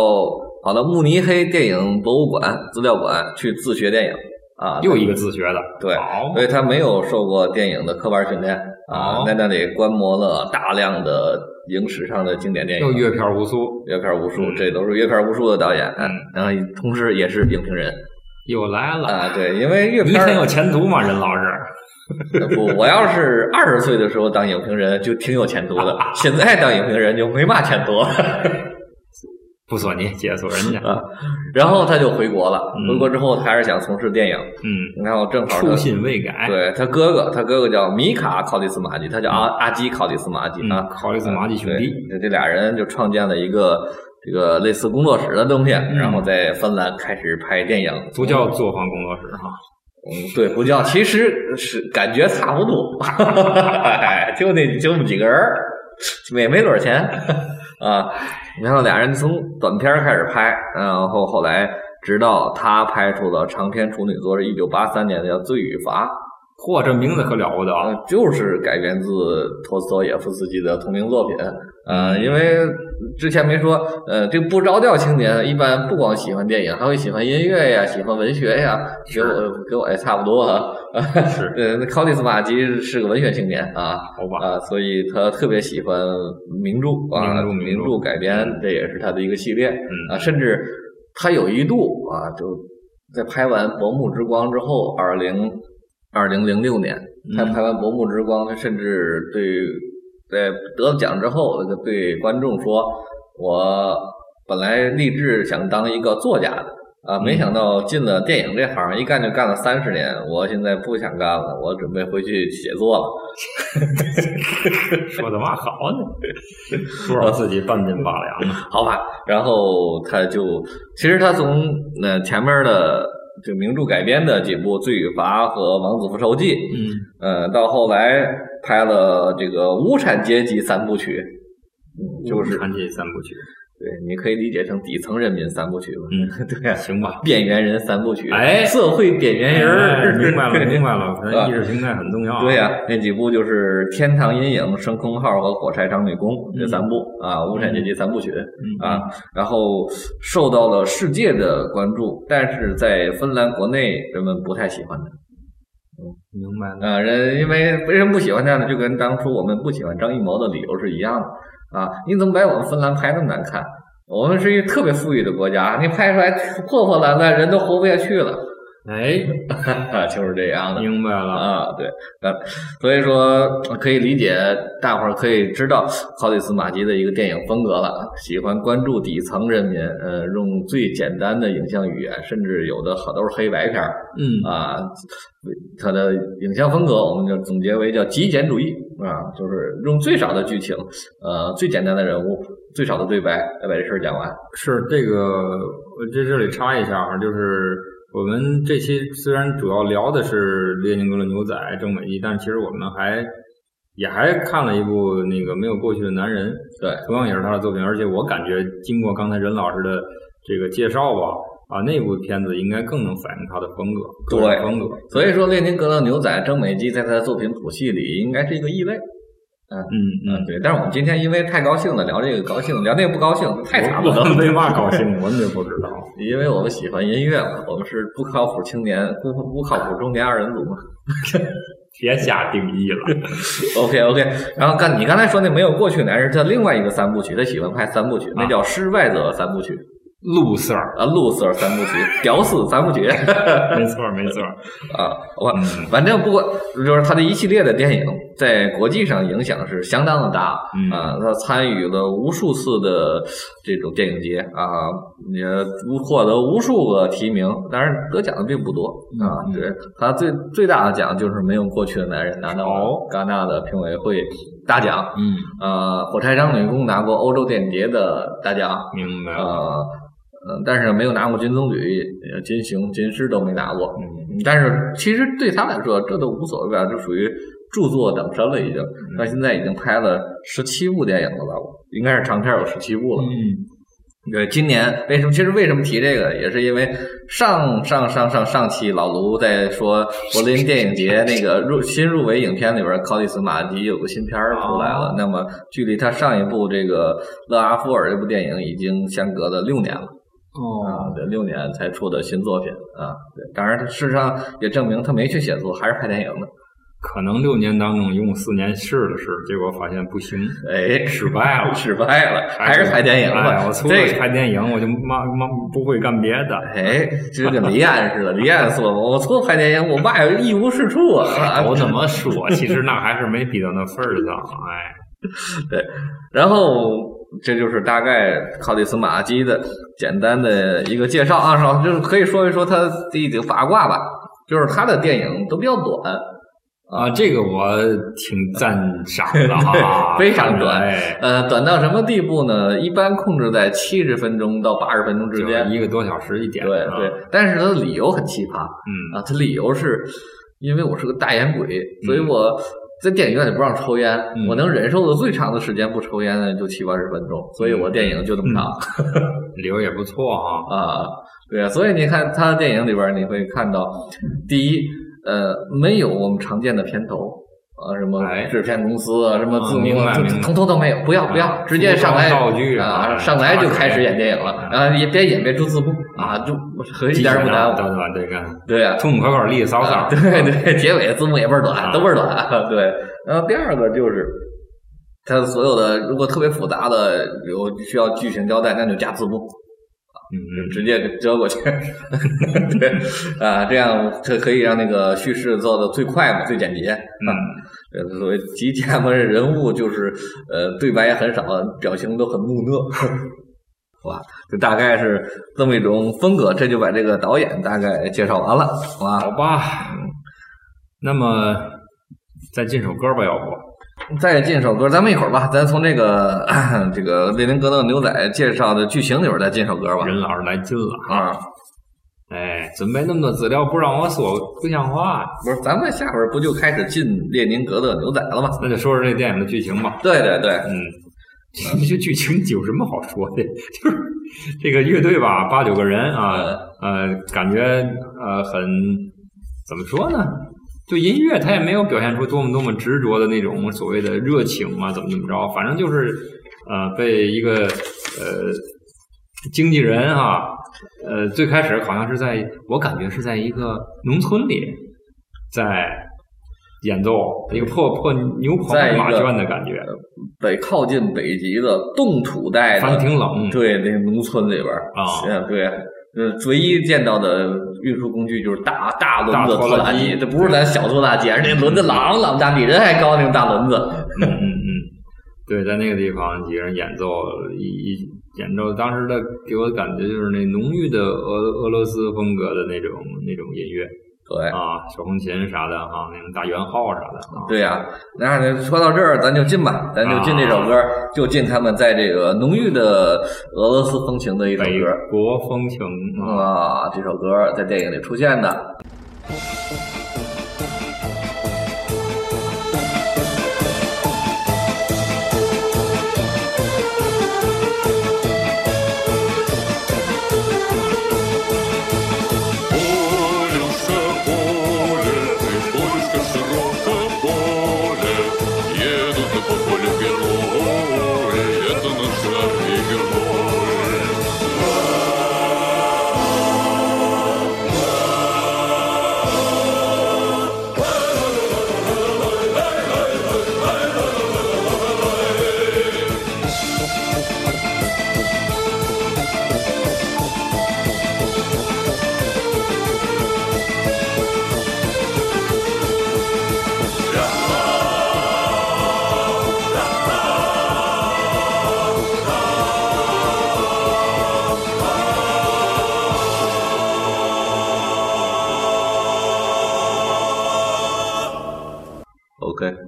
跑到慕尼黑电影博物馆资料馆去自学电影啊，又一个自学的，对好所以他没有受过电影的科班训练啊哦，在那里观摩了大量的影史上的经典电影，又阅片无数，阅片无数，嗯这都是阅片无数的导演，嗯然后同时也是影评人又来了。啊，对，因为阅片你很有前途嘛，任老师。不，我要是二十岁的时候当影评人，就挺有前途的。现在当影评人就没嘛前途不说你，接着说人家。啊。然后他就回国了，嗯回国之后他还是想从事电影，嗯，然后正好他初心未改。，对他哥哥，他哥哥叫米卡考蒂斯马基，他叫阿阿基考蒂斯马基嗯，啊。考利斯马基兄弟。对，这俩人就创建了一个这个类似工作室的东西，嗯然后在芬兰开始拍电影，不叫作坊工作室哈，嗯，对，不叫，其实是感觉差不多，哎就那就那么几个人儿，也没多少钱啊。然后俩人从短片开始拍，然后后来直到他拍出了长篇处女作，是一九八三年的叫《罪与罚》，嚯，这名字可了不得啊！呃，就是改编自托斯托耶夫斯基的同名作品。呃，因为之前没说，呃，这不着调青年一般不光喜欢电影，还会喜欢音乐呀，喜欢文学呀，给我给我也差不多啊。是呃，那考利斯马基是个文学青年啊。好吧，啊，所以他特别喜欢名著啊，名著改编，这也是他的一个系列。嗯啊，甚至他有一度啊，就在拍完《薄暮之光》之后，二零二零零六年，他嗯拍完《薄暮之光》，他甚至对在得了奖之后，就对观众说：“我本来立志想当一个作家的。”啊，没想到进了电影这行，一干就干了三十年。我现在不想干了，我准备回去写作了。说的嘛好呢？说 说自己半斤八两啊。好吧，然后他就其实他从那前面的就名著改编的几部《罪与罚》和《王子复仇记》，嗯，呃，到后来拍了这个无产阶级三部曲，嗯，就是看这三部曲。对，你可以理解成底层人民三部曲吧，嗯，对啊，行吧。边缘人三部曲，哎社会边缘人明白了，明白了，意识形态很重要啊。对呀、那几部就是《天堂阴影》《升空号》和《火柴长女工》这三部、啊，无产阶级三部曲。嗯啊，然后受到了世界的关注，但是在芬兰国内人们不太喜欢它。明白。啊，人因为为什么不喜欢它呢？就跟当初我们不喜欢张艺谋的理由是一样的啊。你怎么把我们芬兰拍那么难看？我们是一个特别富裕的国家，你拍出来破破烂烂，人都活不下去了，哎，就是这样的。明白了。啊，对，呃，所以说可以理解，大伙儿可以知道考里斯马基的一个电影风格了，喜欢关注底层人民，呃，用最简单的影像语言，甚至有的好都是黑白片儿嗯，啊，他的影像风格我们就总结为叫极简主义啊，就是用最少的剧情，呃，最简单的人物，最少的对白来把这事儿讲完。是这个，我在这里插一下啊，就是我们这期虽然主要聊的是列宁格勒牛仔郑美义，但其实我们还也还看了一部那个没有过去的男人，对，同样也是他的作品，而且我感觉经过刚才任老师的这个介绍吧，啊，那部片子应该更能反映他的风格，对风格。所以说列宁格勒牛仔郑美基在他的作品谱系里应该是一个异类。嗯嗯，嗯，对，但是我们今天因为太高兴了，聊这个高兴，聊那个不高兴，太差不多我们为嘛高兴，我们也不知道。因为我们喜欢音乐嘛，我们是不靠谱青年，不不靠谱中年二人组嘛。别瞎定义了。OK OK，然后刚你刚才说那没有过去男人，他另外一个三部曲，他喜欢拍三部曲，那叫失败者三部曲露色儿，啊，露色三部曲，屌丝三部曲 没错儿没错儿。啊，我嗯反正不过就是他的一系列的电影在国际上影响是相当的大嗯啊，他参与了无数次的这种电影节啊，也获得无数个提名，当然得奖的并不多啊。嗯对他最最大的奖就是没有过去的男人拿到哦戛纳的评委会大奖，嗯，呃，火柴长女工拿过欧洲电影节的大奖，明白。嗯，但是没有拿过金棕榈、呃金熊、金狮都没拿过。嗯但是其实对他来说，这都无所谓啊，就属于著作等身了，已经。嗯他现在已经拍了十七部电影了吧？应该是长片有十七部了。嗯对，今年为什么？其实为什么提这个，也是因为上上上上上期老卢在说柏林电影节那个入新入围影片里边，考里斯马迪有个新片儿出来了。哦那么距离他上一部这个勒阿夫尔这部电影已经相隔了六年了。哦，啊，对，六年才出的新作品啊，对，当然，事实上也证明他没去写作，还是拍电影的。可能六年当中一共四年试了试，结果发现不行，哎，失败了失败了，还是拍电影哎吧。我除了这个拍电影，我就妈妈不会干别的。哎，就跟李安似的，李安说，我除了拍电影，我嘛也一无是处啊。我怎么说，其实那还是没逼到那份儿上。哎，对，然后这就是大概考迪斯马基的简单的一个介绍啊，说就是可以说一说他的一个八卦吧，就是他的电影都比较短，啊，这个我挺赞赏的哈，非常短哎，呃，短到什么地步呢？一般控制在七十分钟到八十分钟之间。一个多小时一点。啊对对，但是他的理由很奇葩嗯啊，他理由是因为我是个大眼鬼，所以我在电影院里不让抽烟，嗯我能忍受的最长的时间不抽烟呢就七八十分钟，所以我电影就这么长。理由也不错啊。啊，对啊，所以你看他的电影里边，你会看到，第一，呃，没有我们常见的片头啊，什么哎制片公司啊，什么字幕啊，通通都没有，不要不要，啊直接上来啊啊，上来就开始演电影了，啊也别演别出字幕啊，就和一点不耽误。对对对，看对呀、痛痛快快利利索索啊，，对对，结尾字幕也倍儿短，啊都倍儿短。对，然后第二个就是。它所有的如果特别复杂的有需要剧情交代，那就加字幕，嗯嗯，直接给折过去。对啊，这样可可以让那个叙事做的最快嘛，最简洁。嗯，呃，所谓极简嘛，人物就是呃对白也很少，表情都很木讷。哇，就大概是这么一种风格，这就把这个导演大概介绍完了，好吧？好吧。那么再进首歌吧，要不？再进首歌，咱们一会儿吧，咱从这个 这个列宁格勒牛仔介绍的剧情里边再进首歌吧。任老师来劲了，啊，哎，准备那么多资料不让我说，不像话。不是，咱们下边不就开始进列宁格勒牛仔了吗？那就说说这电影的剧情吧。对对对，嗯，这剧情有什么好说的？就是这个乐队吧，八九个人啊，呃，感觉呃很怎么说呢？就音乐，他也没有表现出多么多么执着的那种所谓的热情嘛，怎么怎么着，反正就是呃被一个呃经纪人哈、呃最开始好像是在我感觉是在一个农村里在演奏一个破破牛棚在马圈的感觉，北靠近北极的冻土带反正，挺冷。对那个农村里边儿啊嗯对，呃，唯一见到的运输工具就是大大轮子大拖拉机。拖拉机，这不是咱小拖拉机，而且那轮子朗朗大，比人还高那种大轮子。嗯嗯嗯，对，在那个地方几个人演奏一一演奏，当时的给我的感觉就是那浓郁的俄俄罗斯风格的那种那种音乐对，啊，小风琴啥的哈，那种大圆号啥的啊。对呀、那呢说到这儿，咱就进吧，咱就进这首歌，就进他们在这个浓郁的俄罗斯风情的一首歌。国风情啊，啊，这首歌在电影里出现的。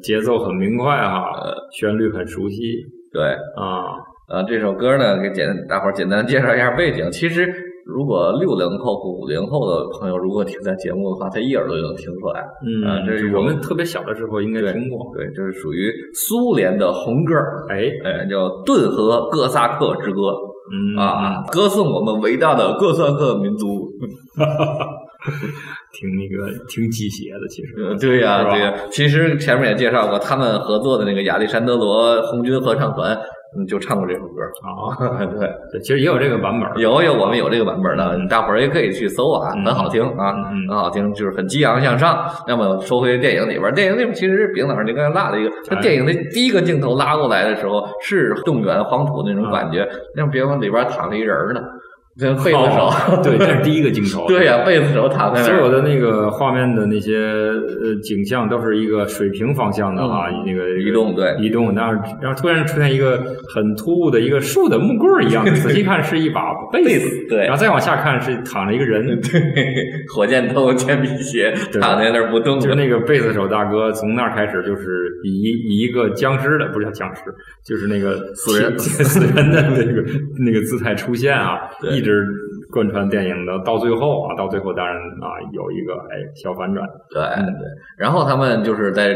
节奏很明快哈，旋律很熟悉对，啊。呃，这首歌呢，给简大伙儿简单介绍一下背景。其实，如果六零后和五零后的朋友如果听咱节目的话，他一耳朵就能听出来。嗯，啊这是我们特别小的时候应该对听过。对，这是属于苏联的红歌，哎，哎，叫《顿河哥萨克之歌》嗯啊，歌颂我们伟大的哥萨克民族。挺那个挺鸡血的，其实。呃，对呀、对呀、其实前面也介绍过，他们合作的那个亚历山德罗红军合唱团，嗯就唱过这首歌。啊，对，对，其实也有这个版本，有有，我们有这个版本的，大伙儿也可以去搜啊，嗯很好听啊，很好听，就是很激昂向上。那么说回电影里边儿，电影里其实是丙老师您刚才落了一个，他哎电影的第一个镜头拉过来的时候是动员黄土那种感觉，那别往里边躺着一人呢，跟贝斯手，哦 对，这是第一个镜头，对呀、贝斯手躺在那儿，所有的那个画面的那些呃景象都是一个水平方向的啊，那个移动对。移动，然后然后突然出现一个很突兀的一个竖的木棍儿一样的，仔细看是一把贝贝斯，对然后再往下看是躺着一个人，对火箭头、铅笔鞋对躺在那儿不动就，那个贝斯手大哥从那儿开始就是以以一个僵尸的不是叫僵尸，就是那个死人死 人的那个那个姿态出现啊，对一直贯穿电影的到最后啊，到最后当然啊有一个哎小反转，对对，然后他们就是在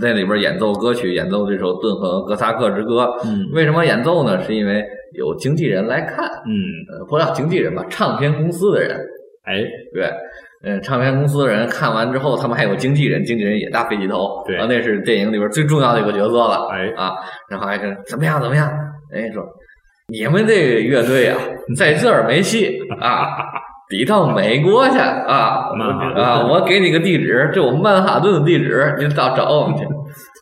那里边演奏歌曲，演奏这首《顿河哥萨克之歌》。嗯。为什么演奏呢？是因为有经纪人来看，嗯，呃，不叫经纪人吧，唱片公司的人，哎，对，嗯，唱片公司的人看完之后，他们还有经纪人，经纪人也大飞机头，对。啊，那是电影里边最重要的一个角色了，哎。啊，然后还是怎么样怎么样，哎说你们这个乐队啊，在这儿没戏 啊。得到美国去啊！啊！我给你个地址，这我们曼哈顿的地址，你到找我们去。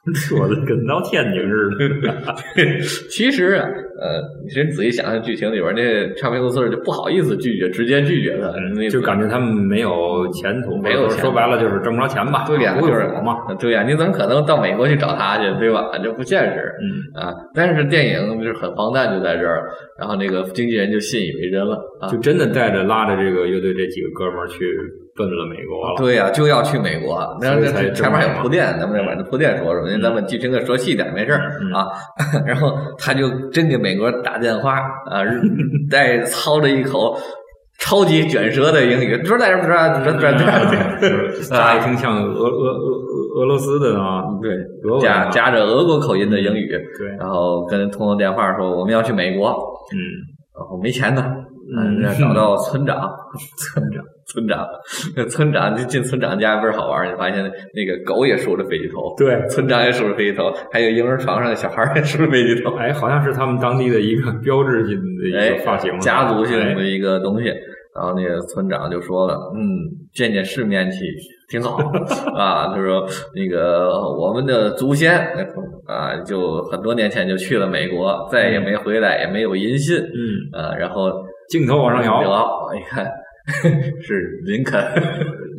说的跟到天津似的，其实啊，呃，你先仔细想想剧情里边，那唱片公司就不好意思拒绝，直接拒绝他，就感觉他们没有前途，没有说白了就是挣不着钱吧，对呀、不就是嘛，，对呀、你怎么可能到美国去找他去，对吧？这不现实嗯，啊！但是电影就是很荒诞，就在这儿，然后那个经纪人就信以为真了啊就。真的带着拉着这个乐队这几个哥们儿去奔了美国了，对呀、就要去美国。那这前面还有铺垫，咱们再把这铺垫说说，因为咱们剧情再说细点没事儿嗯啊。然后他就真给美国打电话啊，带操着一口超级卷舌的英语，说在这这这这这，就是乍一听像俄俄俄俄俄罗斯的啊，对，俄文啊。夹夹着俄国口音的英语，对，然后跟通过电话说我们要去美国，嗯，然后没钱呢，嗯嗯，找到村长，村长，村长，那村长就进村长家倍儿好玩儿，你发现那个狗也梳着飞机头，对，村长也梳着飞机头，还有婴儿床上的小孩也梳着飞机头，哎，好像是他们当地的一个标志性的一哎个发型，，家族性的哎一个东西。然后那个村长就说了，嗯，见见世面去挺好 啊。他说那个我们的祖先啊，就很多年前就去了美国，再也没回来，也没有音信嗯，啊。然后镜头往上摇，摇，一看 是林肯，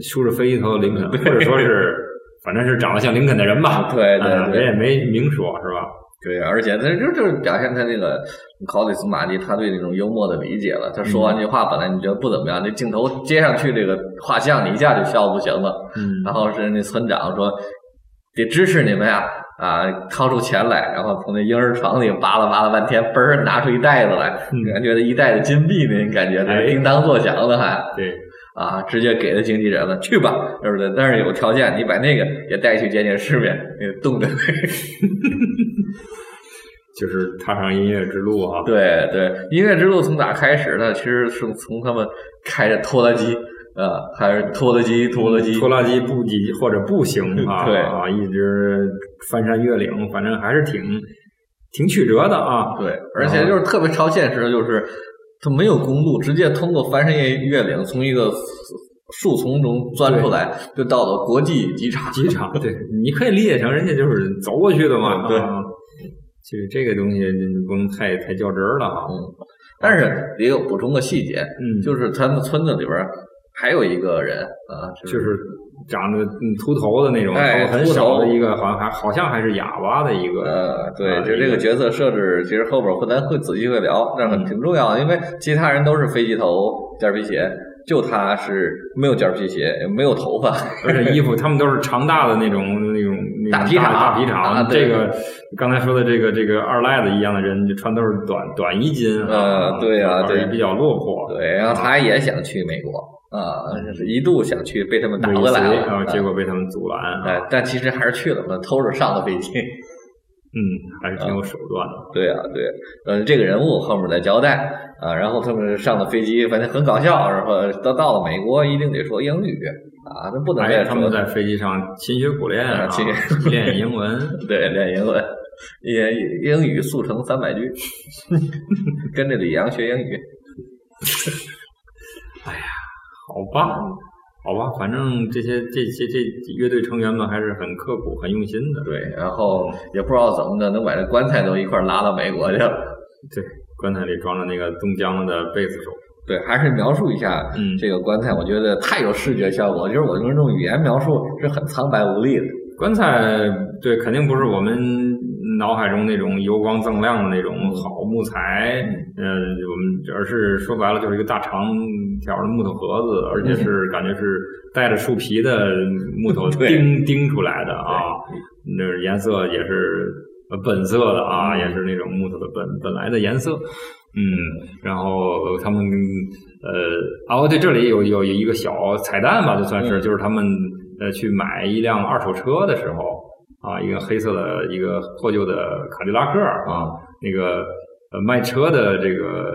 梳着飞机头的林肯，或者说是，反正是长得像林肯的人吧，对对人也没明说，是吧？对，而且他就就是表现他那个考里斯马蒂他对那种幽默的理解了。他说完这话，本来你觉得不怎么样，这镜头接上去这个画像，你一下就笑不行了。嗯，然后是那村长说得支持你们呀，啊，掏出钱来，然后从那婴儿床里扒拉扒拉半天，嘣儿拿出一袋子来，嗯感觉一袋子金币呢，你感觉叮当作响的还。对，啊，直接给了经纪人了，去吧，对不对？但是有条件，你把那个也带去见见世面，那个冻的。就是踏上音乐之路啊，对对，音乐之路从哪开始呢？其实是从他们开着拖拉机，啊，还是拖拉机，拖拉机，拖拉机步机或者步行啊，对啊，一直翻山越岭，反正还是挺挺曲折的啊。对，而且就是特别超现实的，就是它没有公路，直接通过翻山越越岭，从一个树丛中钻出来，就到了国际机场。机场，对，你可以理解成人家就是走过去的嘛。对啊就是这个东西不能太太较真儿了哈。但是也有补充个细节，嗯，就是他们村子里边还有一个人啊，就是长得嗯秃头的那种，哎头很小的一个，好像还好像还是哑巴的一个。呃，对，啊就这个角色设置，其实后边会咱会仔细会聊，但是很挺重要的，因为其他人都是飞机头、尖儿皮鞋，就他是没有尖皮鞋，也没有头发，而且衣服他们都是长大的那种那种大皮长大皮长。啊这个刚才说的这个这个二赖子一样的人，就穿都是短短衣襟啊，呃对啊对比较落魄。对，然后他也想去美国啊，就是一度想去，被他们打回来了，然后结啊果被他们阻拦啊。哎，但其实还是去了嘛，偷着上了飞机。嗯，还是挺有手段的。对啊，对，嗯，这个人物后面再交代啊。然后他们上了飞机，反正很搞笑。然后到到了美国，一定得说英语啊，那不能哎，再说他们在飞机上勤学苦练啊练英文。对练英文。也英语速成三百句，跟着李阳学英语。哎呀好吧，好吧，反正这些这些这乐队成员们还是很刻苦、很用心的。对，然后也不知道怎么的，能把这棺材都一块拉到美国去了。对，棺材里装着那个冻僵了的贝斯手。对，还是描述一下嗯这个棺材，我觉得太有视觉效果，就是我用这种语言描述是很苍白无力的。棺材对，肯定不是我们脑海中那种油光锃亮的那种好木材，呃，我们而是说白了就是一个大长条的木头盒子，而且是感觉是带着树皮的木头对。钉钉出来的啊，那颜色也是呃本色的啊，也是那种木头的本本来的颜色。嗯，然后他们呃，哦，对，这里有有有一个小彩蛋吧，就算是，嗯。就是他们呃去买一辆二手车的时候啊，一个黑色的一个破旧的卡迪拉克啊，那个呃卖车的这个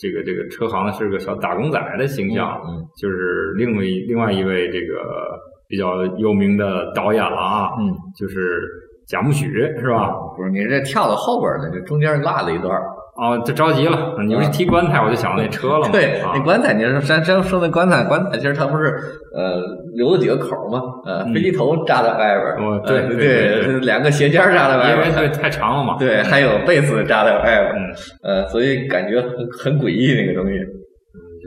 这个这个车行是个小打工仔的形象，嗯就是另外另外一位这个比较有名的导演了啊，嗯，就是贾木许是吧？不是，你这跳到后边儿呢，这中间落了一段儿。哦，就着急了，你们一提棺材我就想到那车了嘛，对，啊那棺材，你说咱咱说那棺材，棺材其实它不是呃留了几个口儿吗？呃，嗯飞机头扎在外边儿，哦对呃对对对，两个鞋尖儿扎在外边因，为对太长了嘛，对，还有被子扎在外边儿，嗯，呃，所以感觉很很诡异那个东西。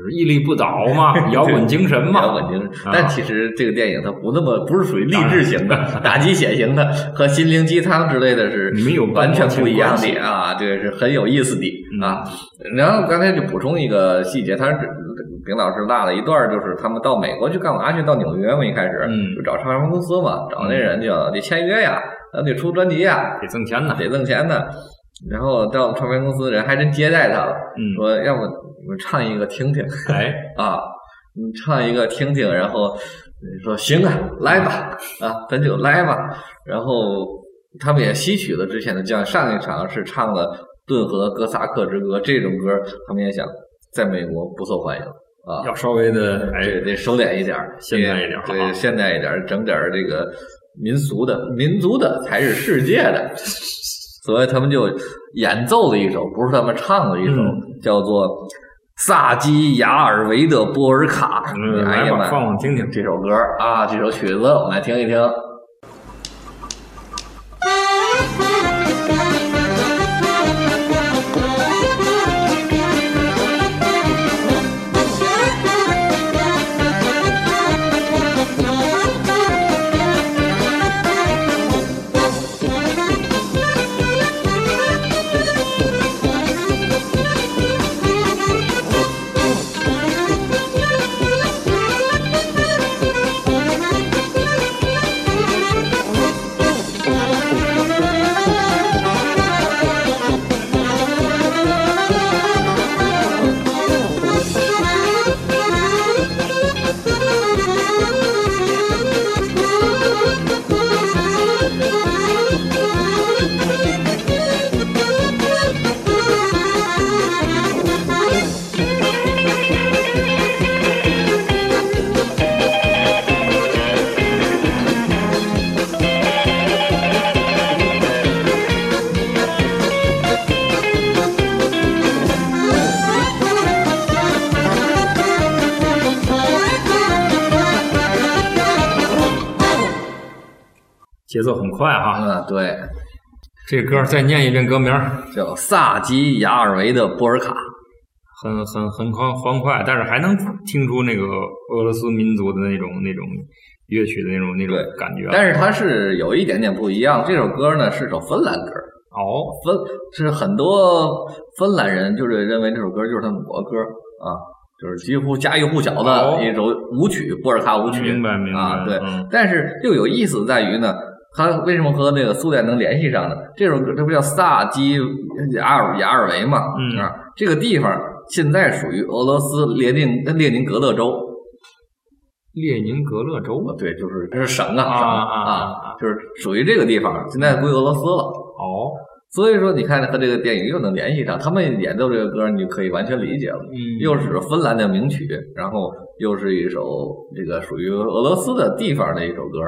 就是屹立不倒嘛，摇滚精神嘛，摇滚精神。啊但其实这个电影它不那么不是属于励志型的、打击血型的，和心灵鸡汤之类的是没有完全不一样的啊，这个是很有意思的嗯啊。然后刚才就补充一个细节，他是丙老师落了一段，就是他们到美国去干嘛去？到纽约嘛，一开始嗯就找唱片公司嘛，找那人就得签约呀，咱得出专辑呀，得挣钱呢，得挣钱呢。然后到唱片公司的人还真接待他了，嗯，说要不你们唱一个听听。哎，啊，你唱一个听听，然后说行啊，来吧，啊，咱就来吧。然后他们也吸取了之前的，像上一场是唱了《顿河哥萨克之歌》这种歌，他们也想在美国不受欢迎啊，要稍微的哎，得收敛一点儿，现代一点儿对，现代一点，整点这个民俗的，民族的才是世界的。所以他们就演奏了一首，不是他们唱的一首，嗯叫做《萨基雅尔维的波尔卡》。嗯，来呀妈，放放听听。这首歌啊，这首曲子，我们来听一听。《对，这歌再念一遍歌名，叫萨基亚尔维的波尔卡。很很很欢欢快，但是还能听出那个俄罗斯民族的那种那种乐曲的那种那种感觉。但是它是有一点点不一样，这首歌呢是首芬兰歌，哦，芬是很多芬兰人就是认为这首歌就是他们国歌啊，就是几乎家喻户晓哦的一首舞曲，波尔卡舞曲。明白明白啊，对。嗯但是又有意思在于呢，它为什么和那个苏联能联系上呢？这首歌这不叫萨基亚尔亚尔维嘛？嗯啊，这个地方现在属于俄罗斯列宁列宁格勒州。列宁格勒州啊，对，就是这是省啊，啊省啊啊就是属于这个地方，现在归俄罗斯了。哦，所以说，你看和这个电影又能联系上，他们演奏这个歌，你就可以完全理解了。嗯，又是芬兰的名曲，然后又是一首这个属于俄罗斯的地方的一首歌，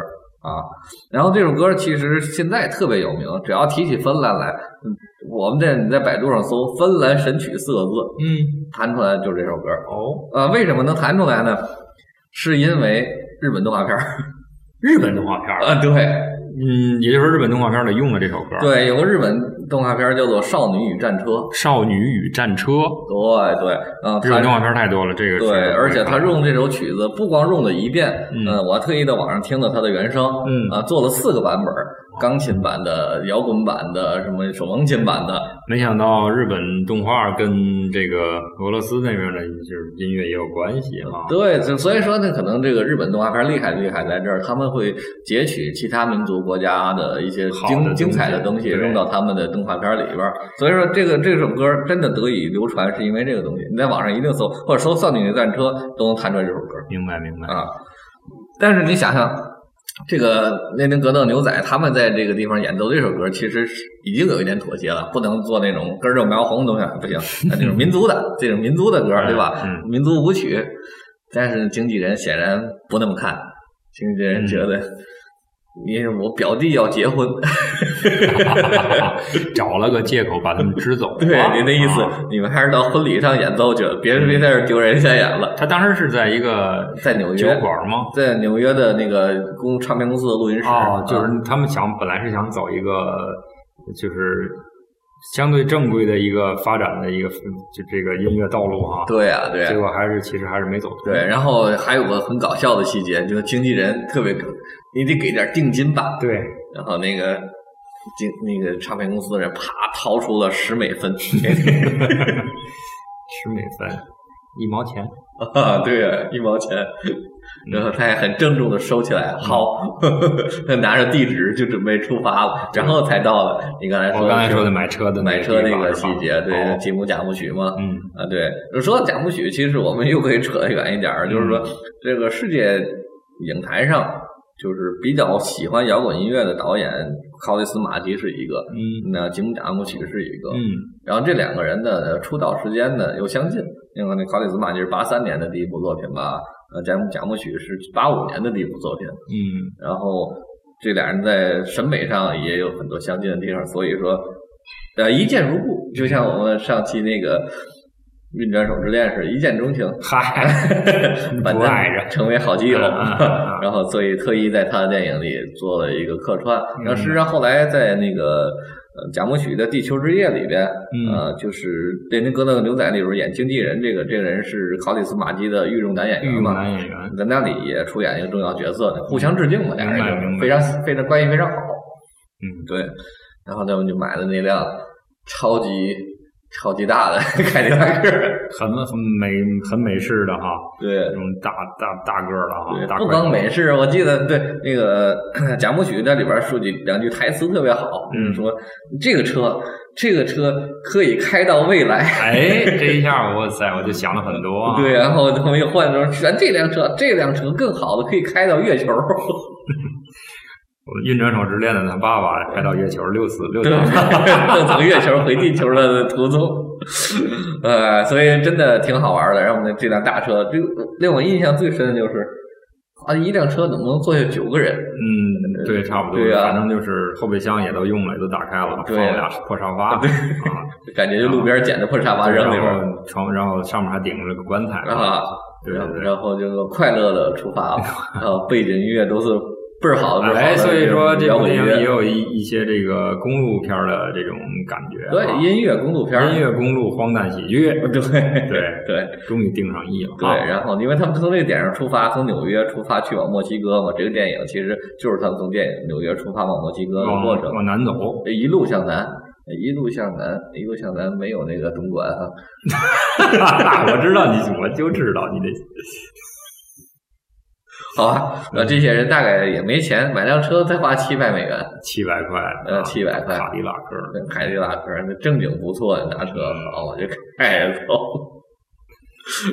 啊。然后这首歌其实现在特别有名，只要提起芬兰来，嗯我们在你在百度上搜“芬兰神曲”四个字，嗯，弹出来就是这首歌。哦，呃，为什么能弹出来呢？是因为日本动画片儿日本动画片儿，啊，对嗯，也就是说日本动画片里用的这首歌，，对，有个日本动画片叫做《少女与战车》，《少女与战车》，对对，嗯、它日本动画片太多了，这个是对，而且他用这首曲子不光用了一遍，嗯。呃我还特意在网上听了他的原声，嗯。啊，做了四个版本，钢琴版的、摇滚版的、什么手风琴版的，没想到日本动画跟这个俄罗斯那边的就是音乐也有关系啊。对，就所以说呢，可能这个日本动画片厉害厉害在这儿，他们会截取其他民族国家的一些精精彩的东西，用到他们的动画片里边。所以说，这个这首歌真的得以流传，是因为这个东西。你在网上一定搜，或者搜《少女的战车》，都能弹出来这首歌。明白明白，啊。但是你想想，这个列宁格勒牛仔他们在这个地方演奏这首歌，其实是已经有一点妥协了，不能做那种根儿正苗红的东西，不行，那这种民族的 这种民族的歌，对吧？嗯民族舞曲。但是经纪人显然不那么看，经纪人觉得。因为我表弟要结婚，找了个借口把他们支走了。对您的意思啊，你们还是到婚礼上演奏去，别别在这丢人现眼了。他当时是在一个在纽约酒馆吗？在纽约的那个公唱片公司的录音室，哦，就是啊他们想本来是想走一个就是相对正规的一个发展的一个就这个音乐道路啊。对呀、对呀、结果还是其实还是没走通。对，然后还有个很搞笑的细节，就是经纪人特别，你得给点定金吧。对，然后那个经那个唱片公司的人啪掏出了十美分，十美分，一毛钱。啊，对呀，一毛钱。然后他也很郑重的收起来，好，他拿着地址就准备出发了，然后才到了你刚才说我刚才说的买买车的买车那个细节，对，哦吉姆贾木许嘛，嗯啊，对，说到贾木许，其实我们又可以扯得远一点，就是说嗯这个世界影坛上，就是比较喜欢摇滚音乐的导演，考里斯马基是一个，嗯那吉姆贾木许是一个，嗯。然后这两个人的出道时间呢又相近，因为那考里斯马基是八三年的第一部作品吧，呃，贾木贾木许是八五年的第一部作品，嗯然后这俩人在审美上也有很多相近的地方，所以说，呃，一见如故，就像我们上期那个《运转手之恋》是一见钟情，嗨，反不爱着正成为好基友 然后所以特意在他的电影里做了一个客串，嗯然后实际上后来在那个。呃，贾木许的《地球之夜》里边，嗯呃，就是《列宁格勒牛仔》里边演经纪人，这个这个人是考里斯马基的御用男演员嘛，男演员。在那里也出演一个重要角色，互相致敬嘛，俩人非常非常关系非常好。嗯，对，然后他们就买了那辆超级超级大的 凯迪拉克，很很美很美式的哈，对这种大大大个儿的哈，对，不光美式，我记得对那个 贾木许在里边说几两句台词特别好，就是嗯说这个车这个车可以开到未来。哎，这一下哇塞，我就想了很多啊。对，然后他们又换成选这辆车，这辆车更好的可以开到月球。我们运转手之恋的他爸爸开到月球六次六次对，正从月球回地球的途中，呃，所以真的挺好玩的。然后我们，这辆大车，这令我印象最深的就是，啊，一辆车怎么能坐下九个人？嗯，对，差不多。对啊反正就是后备箱也都用了，也都打开了，对放了俩破沙发。对啊，感觉就路边捡的破沙发扔里边儿然后床，然后上面还顶着个棺材。啊，对对对。然后就快乐的出发了，然后，背景音乐都是倍儿好哎，所以说这摇滚音部电影也。有一一些这个公路片儿的这种感觉啊。对，音乐公路片儿音乐公路荒诞喜剧，对对对终于定上亿了。对，啊然后因为他们从这个点上出发，从纽约出发去往墨西哥嘛，这个电影其实就是他们从电影纽约出发往墨西哥的过程往。南走，一路向南，一路向南，一路向南，没有那个东莞哈。我知道你，我就知道你这好吧，那，这些人大概也没钱，买辆车才花七百美元，七百块，呃啊700块卡迪拉克，那凯迪拉克那正经不错，拿车好，我就开着走。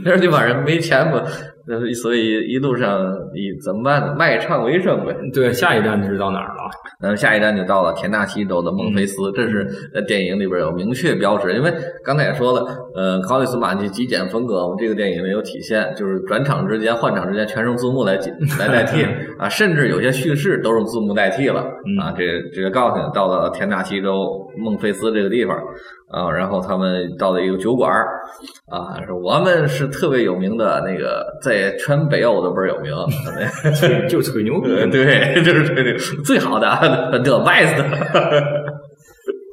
但是这帮人没钱嘛，那所以一路上你怎么办呢？卖唱为生呗。对，下一站是到哪儿了？那么下一站就到了田纳西州的孟菲斯，这是在电影里边有明确标志。因为刚才也说了，呃，考里斯马这极简风格，我们这个电影里有体现，就是转场之间、换场之间全用字幕来解来代替啊，甚至有些叙事都用字幕代替了啊。这个这个告诉你，到了田纳西州孟菲斯这个地方啊，然后他们到了一个酒馆儿啊，说我们是特别有名的那个，在全北欧都倍儿有名。就吹牛逼。对对，就是吹牛最好的 the best。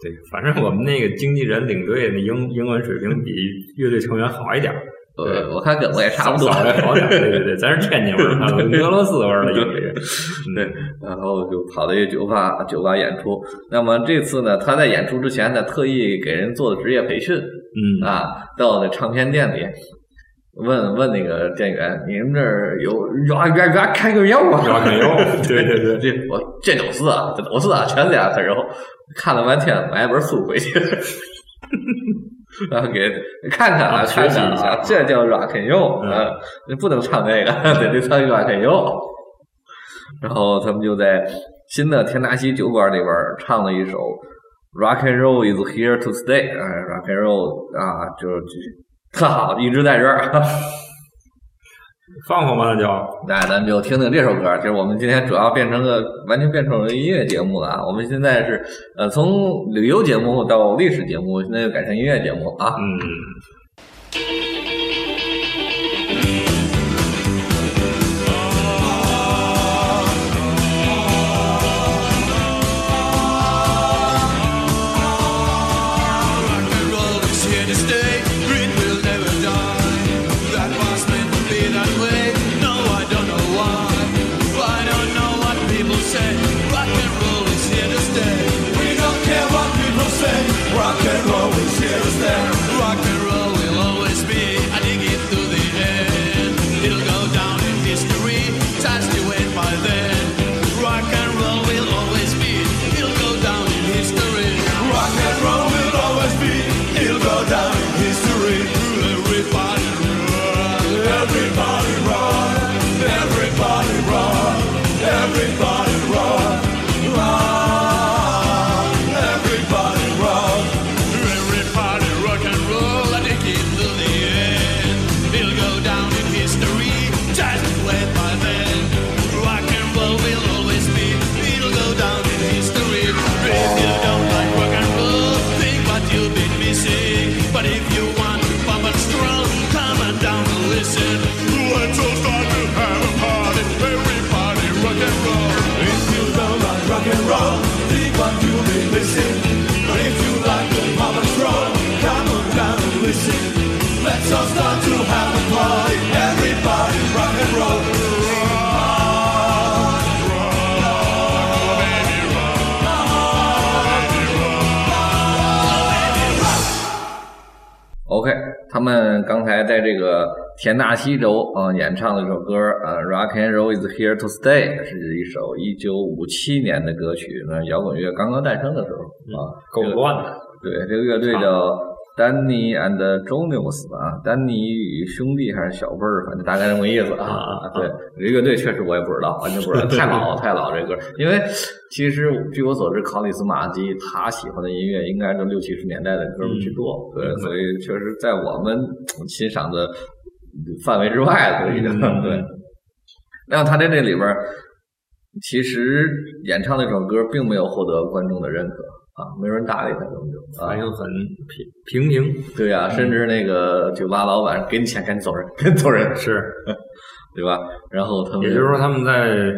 对，反正我们那个经纪人领队的英英文水平比乐队成员好一点儿，呃，我看跟我也差不多。好点。对对对，咱是天津味儿，俄罗斯味儿的。对，然后就跑到一个酒吧酒吧演出。那么这次呢，他在演出之前呢，特意给人做的职业培训嗯啊，到那唱片店里。问问那个店员，你们这儿有 rock rock rock 开个药啊 rock and roll 对对对 这我这都是啊，这都是啊，全是啊。然后看了半天，买本书回去，然后给看看啊，学习一下啊，这叫 rock and roll，嗯啊，你不能唱这个，得得唱 rock and roll。然后他们就在新的田纳西酒馆里边唱了一首《Rock and Roll is here to stay》啊，《Rock and Roll》啊，就是特好，一直在这儿。放放吧，那就那咱们就听听这首歌。其实我们今天主要变成个完全变成了音乐节目了啊。我们现在是呃从旅游节目到历史节目，现在又改成音乐节目啊。嗯。他们刚才在这个田纳西州啊、演唱了一首歌啊，Rock and Roll is here to stay》是一首一九五七年的歌曲，那摇滚乐刚刚诞生的时候啊，够乱的。对，这个乐队叫丹尼 and Jones 啊，丹尼与兄弟还是小辈儿，反正大概这么意思啊。啊对，这乐队确实我也不知道，完全不知道，太老太老这歌。因为其实据我所知，考里斯马基他喜欢的音乐应该都六七十年代的歌居多，对，所以确实在我们欣赏的范围之外了，都已经嗯 对。那么他在这里边儿，其实演唱那首歌并没有获得观众的认可啊，没人搭理他，根本就啊。反应很平平平，对呀、甚至那个酒吧老板给你钱，赶紧走人，赶紧走人，是，对吧？然后他们也就是说他们在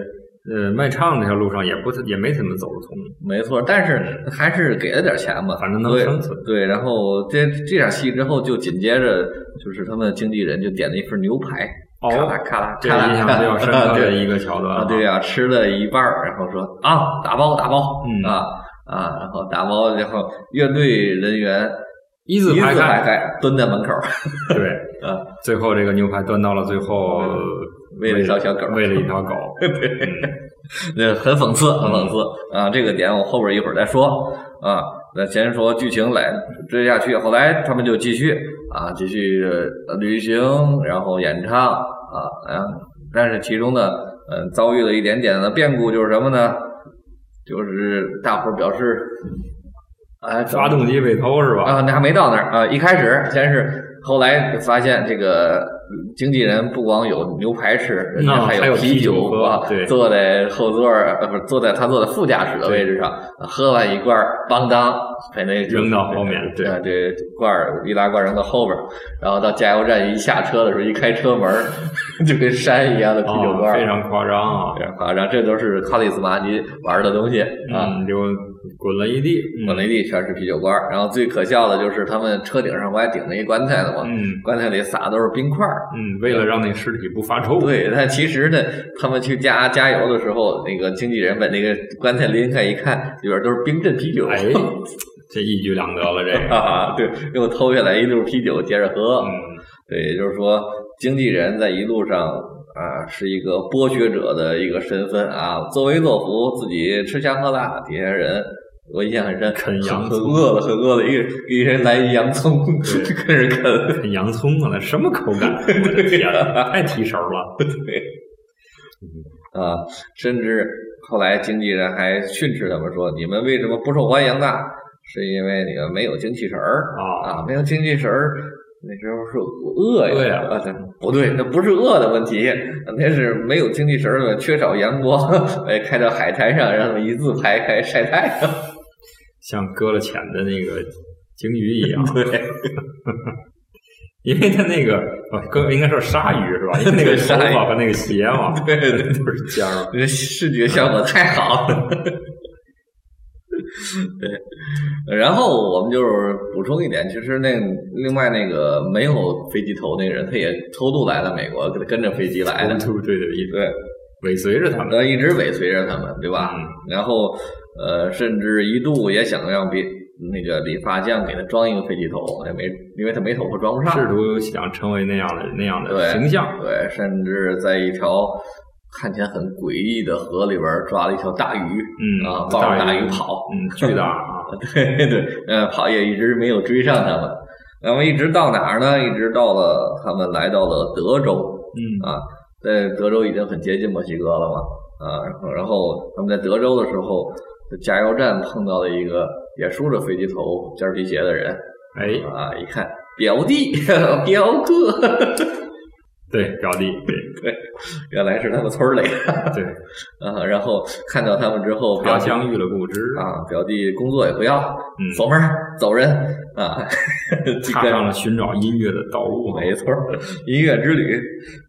呃卖唱这条路上也不也没怎么走得通，没错，但是还是给了点钱吧，反正能生存对，然后这这场戏之后，就紧接着就是他们经纪人就点了一份牛排，哦咔啦咔啦这，印象比较深刻的对一个桥段啊，对呀、吃了一半，然后说啊，打包打包，嗯啊啊，然后打包，然后乐队人员一字排开，蹲在门口，对，啊，最后这个牛排端到了最后，喂了一条小狗喂了一条狗，对那很讽刺，很讽刺啊！这个点我后边一会儿再说啊。那先说剧情来追下去，后来他们就继续啊，继续呃旅行，然后演唱啊，然后但是其中呢，嗯、遭遇了一点点的变故，就是什么呢？就是大伙儿表示，哎，发动机被偷是吧？啊，那还没到那儿啊！一开始先是，后来发现这个经纪人不光有牛排吃，人家还有啤啤酒喝坐在后座儿，呃，不是坐在他坐在副驾驶的位置上，啊喝完一罐儿，邦当把那扔到后面对对对，罐儿易拉罐扔到后边儿，然后到加油站一下车的时候，一开车门儿 就跟山一样的啤酒啊罐儿，非常夸张啊非！常夸张，这都是卡里斯马基玩的东西啊。嗯，就滚了一地。滚了一地全是啤酒罐儿，然后最可笑的就是他们车顶上不还顶着一棺材呢吗？嗯棺材里撒的都是冰块儿。嗯，为了让那尸体不发臭。对，但其实呢，他们去加加油的时候，那个经纪人把那个棺材拎开一看，里边都是冰镇啤酒。哎，这一举两得了，这个。啊，对，又偷下来一溜啤酒接着喝。嗯，对，也就是说，经纪人在一路上啊是一个剥削者的一个身份啊，作威作福，自己吃香喝辣，底下人我印象很深，啃洋很葱饿了，很饿了，一人一人来一洋葱，跟人啃。啃洋葱啊，那什么口感？我的天，太提神了。啊，甚至后来经纪人还训斥他们说：“你们为什么不受欢迎呢？是因为你们没有精气神儿啊啊，没有精气神儿。”那时候是饿呀，啊，不对，那不是饿的问题，那是没有精气神儿的，缺少阳光。哎，开到海滩上，让他们一字排开晒太阳。像搁了浅的那个鲸鱼一样。对，因为它那个哦，搁应该说鲨鱼是吧？因为那个头鲨鱼发和那个鞋嘛，对对 都是尖儿嘛。这视觉效果太好了。对，然后我们就是补充一点，其实那另外那个没有飞机头那个人，他也偷渡来了美国，跟跟着飞机来的，对对对，一对，尾随着他们。呃，一直尾随着他们，对吧？嗯然后呃，甚至一度也想让别那个理发匠给他装一个飞机头，也没，因为他没头发装不上，试图想成为那样的那样的对形象，对，甚至在一条看起来很诡异的河里边抓了一条大鱼，嗯啊，抱着大鱼鱼跑，嗯，巨大 啊，对对，呃，跑也一直没有追上他们。然后一直到哪儿呢？一直到了他们来到了德州嗯啊，在德州已经很接近墨西哥了嘛啊，然后然后他们在德州的时候，在加油站碰到了一个也梳着飞机头、尖儿皮鞋的人哎，啊，一看表弟 表哥，对，表弟，对。对，原来是他们村儿里。对，啊，然后看到他们之后，表弟他乡遇了故知，啊，表弟工作也不要，嗯。锁门走人啊，踏 上了寻找音乐的道路。没错儿，音乐之旅。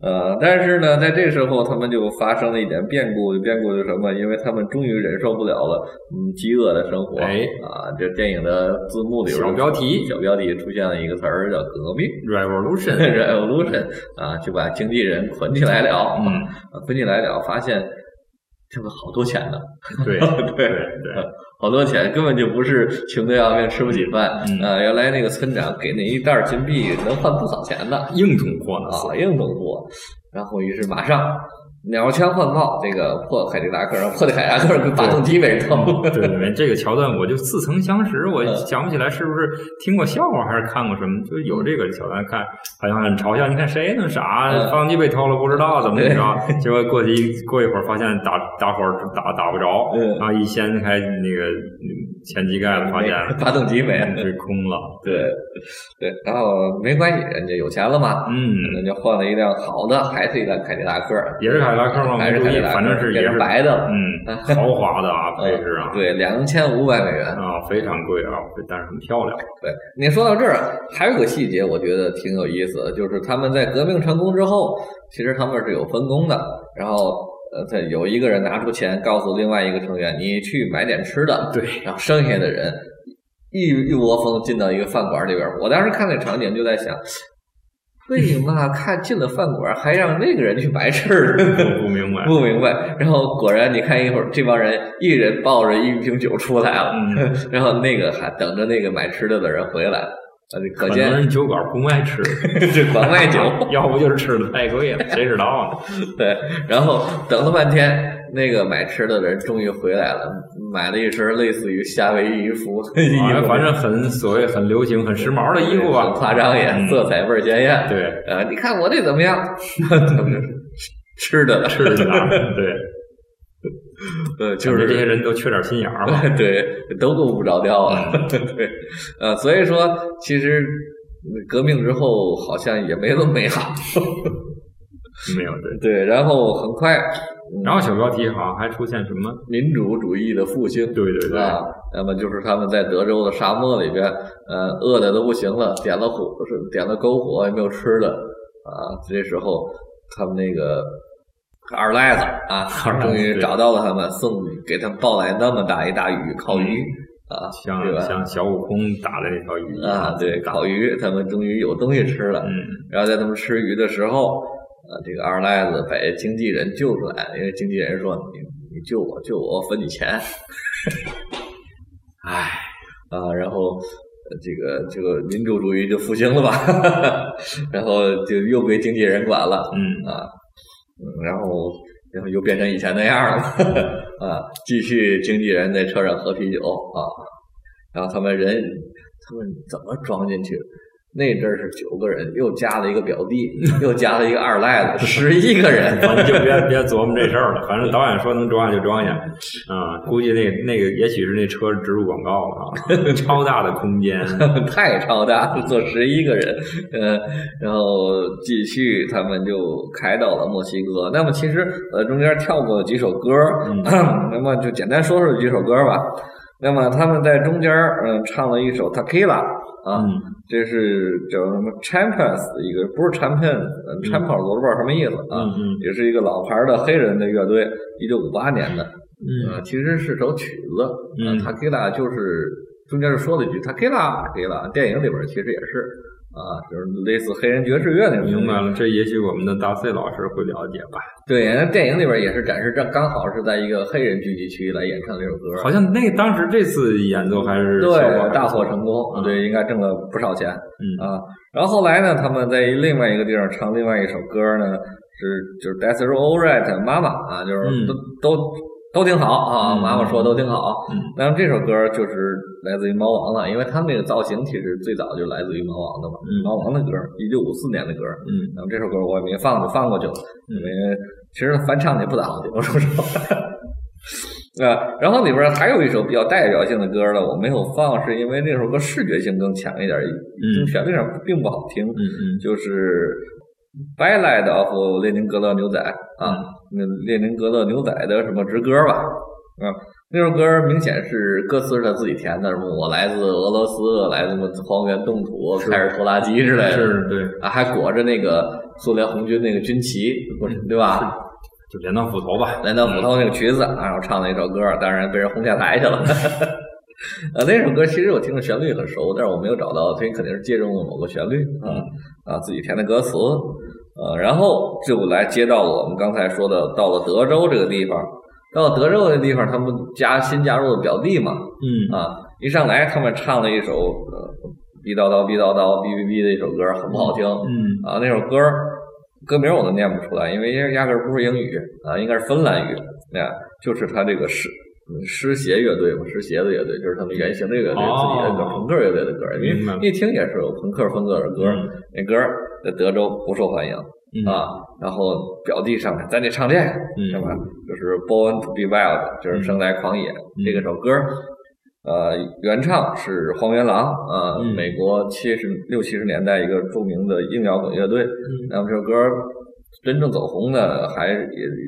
呃，但是呢，在这时候他们就发生了一点变故，变故是什么？因为他们终于忍受不了了，嗯，饥饿的生活。哎啊，这电影的字幕里边小标题小标题出现了一个词儿叫革命 Revolution，（revolution） 啊，就把经纪人捆起来了。嗯，啊捆起来了，发现挣了好多钱呢。对 对对对，好多钱，根本就不是穷的要命，吃不起饭。嗯呃，原来那个村长给那一袋金币能换不少钱呢。硬通货呢啊，硬通货。然后于是马上鸟枪换炮，这个破凯迪拉克，然后破的凯迪拉克跟发动机没偷。对对对，这个桥段我就似曾相识，我嗯想不起来是不是听过笑话还是看过什么，就有这个桥段看，好像很嘲笑。你看谁那么傻，嗯发动机被偷了不知道怎么怎么着，结果过去一过一会儿发现打打火打打不着，嗯然后一掀开那个嗯前机盖子，发现发动机没了。是空了。对对，然后没关系，人家有钱了嘛，嗯，人家换了一辆好的，还是一辆凯迪拉克，也是凯迪拉克吗？还是反正是也是白的。嗯，豪华的啊，配置啊，对，两千五百美元。啊，非常贵啊，但是很漂亮。对你说到这儿，还有个细节，我觉得挺有意思的，就是他们在革命成功之后，其实他们是有分工的。然后，呃，他有一个人拿出钱，告诉另外一个成员，你去买点吃的。对，然后剩下的人一一窝蜂进到一个饭馆里边儿。我当时看那场景就在想，为什么看进了饭馆还让那个人去白吃的？不不明白。不明白。然后果然，你看一会儿，这帮人一人抱着一瓶酒出来了，嗯 然后那个还等着那个买吃的的人回来。可可见酒馆不卖吃，这管卖酒。要不就是吃的太贵了，谁知道呢？对，然后等了半天，那个买吃的的人终于回来了，买了一身类似于夏威夷服，啊反正很所谓很流行、很时髦的衣服吧，很夸张也，嗯色彩倍儿鲜艳。对，呃，你看我这怎么样？吃的了，吃的啊，对，呃，就是这些人都缺点心眼儿嘛。对，都够不着调啊。嗯对，呃，所以说其实革命之后好像也没那么美好。没有对。对，然后很快，嗯然后小标题好像还出现什么？民主主义的复兴。对对对，啊，那么就是他们在德州的沙漠里边，呃，饿的都不行了，点了火，是点了篝火，也没有吃的啊。这时候，他们那个二赖子啊，终于找到了他们，送给他们抱来那么大一大鱼烤鱼啊，像？像小悟空打的那条鱼啊，对，烤鱼，他们终于有东西吃了。嗯，然后在他们吃鱼的时候，呃，这个二赖子把经纪人救出来，因为经纪人说：“你你救我，救我，我分你钱。”唉，啊，然后呃这个这个民主主义就复兴了吧，然后就又归经纪人管了嗯，啊，嗯，然后然后又变成以前那样了 啊，继续经纪人在车上喝啤酒啊，然后他们人他们怎么装进去？那阵儿是九个人，又加了一个表弟，又加了一个二赖子，十一个人。你就别别琢磨这事儿了，反正导演说能装下就装下，啊，估计那那个也许是那车植入广告了啊，超大的空间，太超大了，坐十一个人，呃，然后继续他们就开到了墨西哥。那么其实呃中间跳过了几首歌，嗯 那么就简单说说几首歌吧。那么他们在中间嗯、唱了一首《Tequila》啊，嗯这是叫什么 Champions 的一个，不是 Champion，嗯。Champions 我都不知道什么意思啊，也是一个老牌的黑人的乐队，一九五八年的。嗯。呃，其实是首曲子，呃嗯。t a k i l a 就是中间是说了一句 Takila Takila，电影里边其实也是啊，就是类似黑人爵士乐那种。明白了，这也许我们的大 C 老师会了解吧？对，那电影里边也是展示这刚好是在一个黑人聚集区来演唱这首歌，好像那当时这次演奏还是对大获成功，嗯对，应该挣了不少钱嗯啊。然后后来呢，他们在另外一个地方唱另外一首歌呢，是就是 That's All Right 妈妈啊，就是嗯都都都挺好啊，嗯妈妈说都挺好。嗯那么这首歌就是来自于猫王了，因为他们这个造型其实最早就来自于猫王的嘛，嗯猫王的歌，一九五四年的歌。嗯那么这首歌我也没放，就放过去了，因为其实翻唱的也不咋好听，我说实话。啊，然后里边还有一首比较代表性的歌呢，我没有放，是因为那首歌视觉性更强一点，嗯旋律上并不好听。嗯嗯就是《Ballad of 列宁格勒牛仔》啊，嗯那列宁格勒牛仔的什么之歌吧，啊，那首歌明显是歌词是他自己填的，什么我来自俄罗斯，来自荒原冻土、开始拖拉机之类的，是对，啊，还裹着那个苏联红军那个军旗，对吧？就镰刀斧头吧，镰刀斧头那个曲子，然后唱了一首歌，当然被人轰下台去了。呃，那首歌其实我听着旋律很熟，但是我没有找到，所以肯定是借用了某个旋律啊啊自己填的歌词。呃，然后就来接到了我们刚才说的，到了德州这个地方，到了德州这个地方，他们加新加入的表弟嘛，嗯。啊，一上来他们唱了一首呃逼叨叨逼叨叨哔哔哔的一首歌，很不好听，嗯。啊，那首歌歌名我都念不出来，因为压压根儿不是英语啊，应该是芬兰语。啊，就是他这个诗湿鞋乐队嘛，湿鞋的乐队，就是他们原型这个乐队自己的歌，哦朋克乐队的歌，因为一听也是有朋克风格的歌，嗯。那歌儿在德州不受欢迎嗯啊。然后表弟上来，咱得唱这个，嗯是吧？就是 Born to be Wild，就是生来狂野、这个首歌。呃，原唱是荒原狼，呃，嗯美国七十六七十年代一个著名的硬摇滚乐队。那么这首歌真正走红的，还也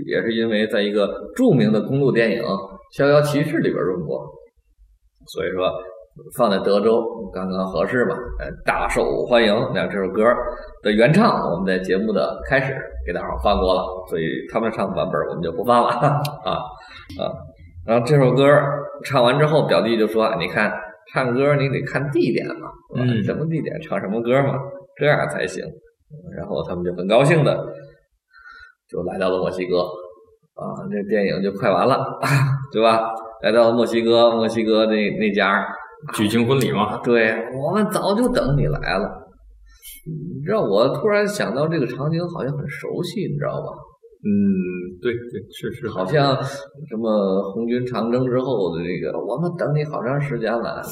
也是因为在一个著名的公路电影《逍遥骑士》里边用过，所以说放在德州刚刚合适嘛，呃，大受欢迎。那这首歌的原唱，我们在节目的开始给大伙儿放过了，所以他们唱的版本我们就不放了 啊啊。然后这首歌唱完之后，表弟就说：“啊你看，唱歌你得看地点嘛，什么地点唱什么歌嘛，这样才行。”然后他们就很高兴的就来到了墨西哥啊，这电影就快完了，对吧？来到了墨西哥，墨西哥那那家 举行婚礼嘛，对我们早就等你来了。你知道，我突然想到这个场景好像很熟悉，你知道吧？嗯，对对，是是，好像什么红军长征之后的这个，我们等你好长时间了，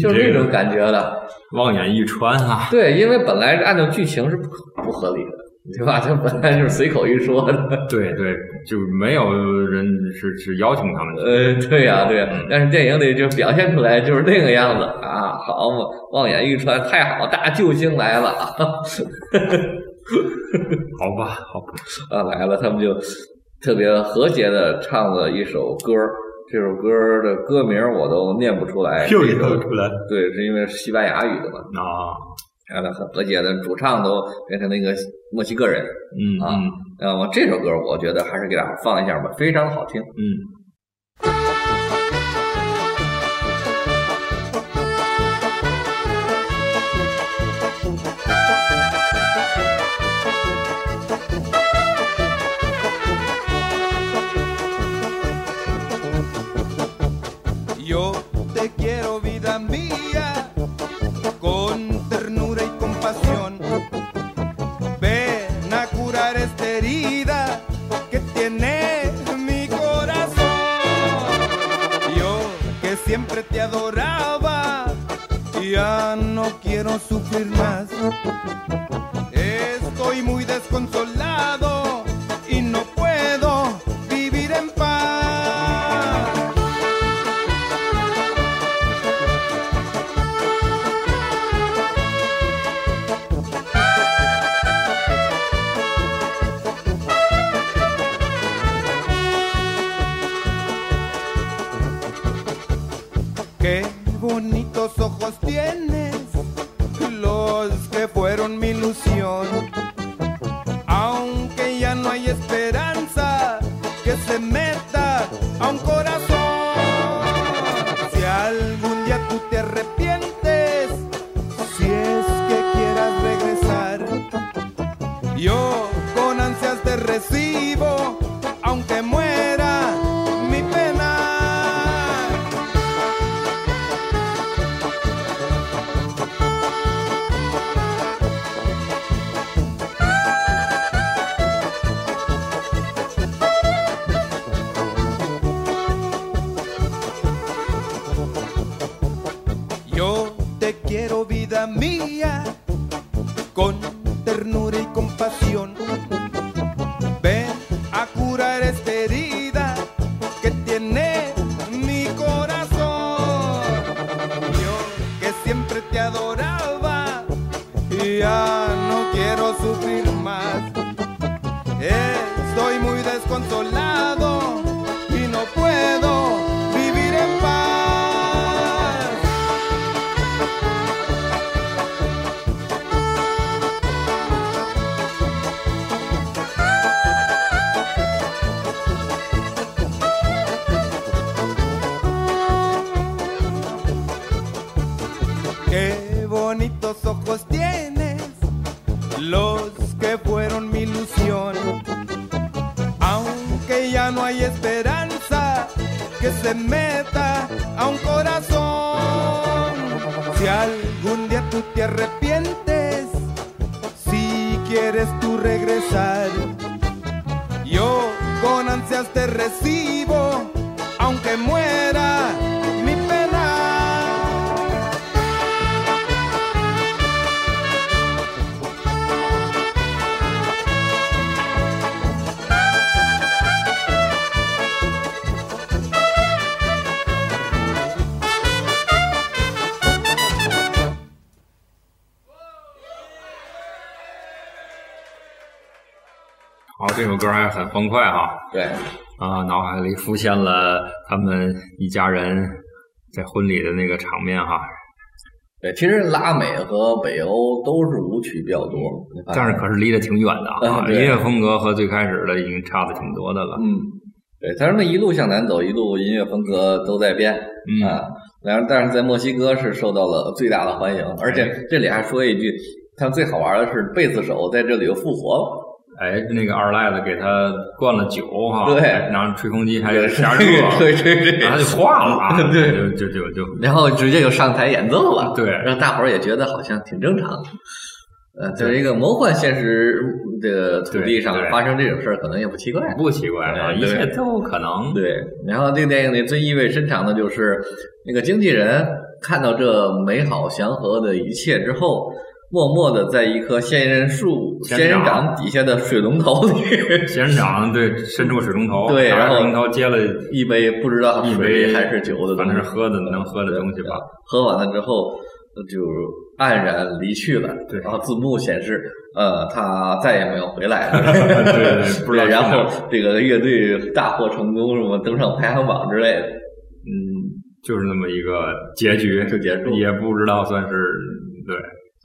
就是这种感觉的。望眼欲穿啊，对，因为本来按照剧情是不不合理的，对吧？这本来就是随口一说的。对对，就没有人是是邀请他们的。呃，对呀、对呀、嗯但是电影里就表现出来就是那个样子啊，好嘛，望眼欲穿，太好，大救星来了啊！好吧，好吧，啊来了，他们就特别和谐的唱了一首歌，这首歌的歌名我都念不出来，又一这首首出来对，是因为西班牙语的嘛，啊，然后很和谐的，主唱都变成那个墨西哥人。啊嗯嗯那么这首歌我觉得还是给大家放一下吧，非常好听。嗯。decir más. Ya no quiero sufrir más. Estoy muy desconsolado y no puedo si quieres tú regresar, yo con ansias te recibo, aunque muera 歌还很欢快哈对，啊，脑海里浮现了他们一家人在婚礼的那个场面哈。对，其实拉美和北欧都是舞曲比较多，但是可是离得挺远的啊，音乐风格和最开始的已经差的挺多的了。嗯，对，他们一路向南走，一路音乐风格都在变、嗯啊。然后，但是在墨西哥是受到了最大的欢迎，而且这里还说一句，他们最好玩的是贝斯手在这里又复活了。哎，那个二赖子给他灌了酒哈，对然后吹风机还加热，对对对，然后他就化了啊，对就就就就然后直接就上台演奏了，对让大伙儿也觉得好像挺正常的。呃，在一个魔幻现实的土地上发生这种事儿，可能也不奇怪。不奇怪啊，一切都有可能。对，然后这个电影里最意味深长的就是那个经纪人看到这美好祥和的一切之后，默默的在一棵仙人树、仙仙人人掌掌底下的水龙头里，仙人掌对伸出水龙头，对然后水龙头接了一杯不知道一水杯还是酒的，反正是喝的能喝的东西吧。喝完了之后就黯然离去了。对然后字幕显示，呃，他再也没有回来了。对对对不知道然后这个乐队大获成功，什么登上排行榜之类的。嗯，就是那么一个结局，就结束也不知道算是对，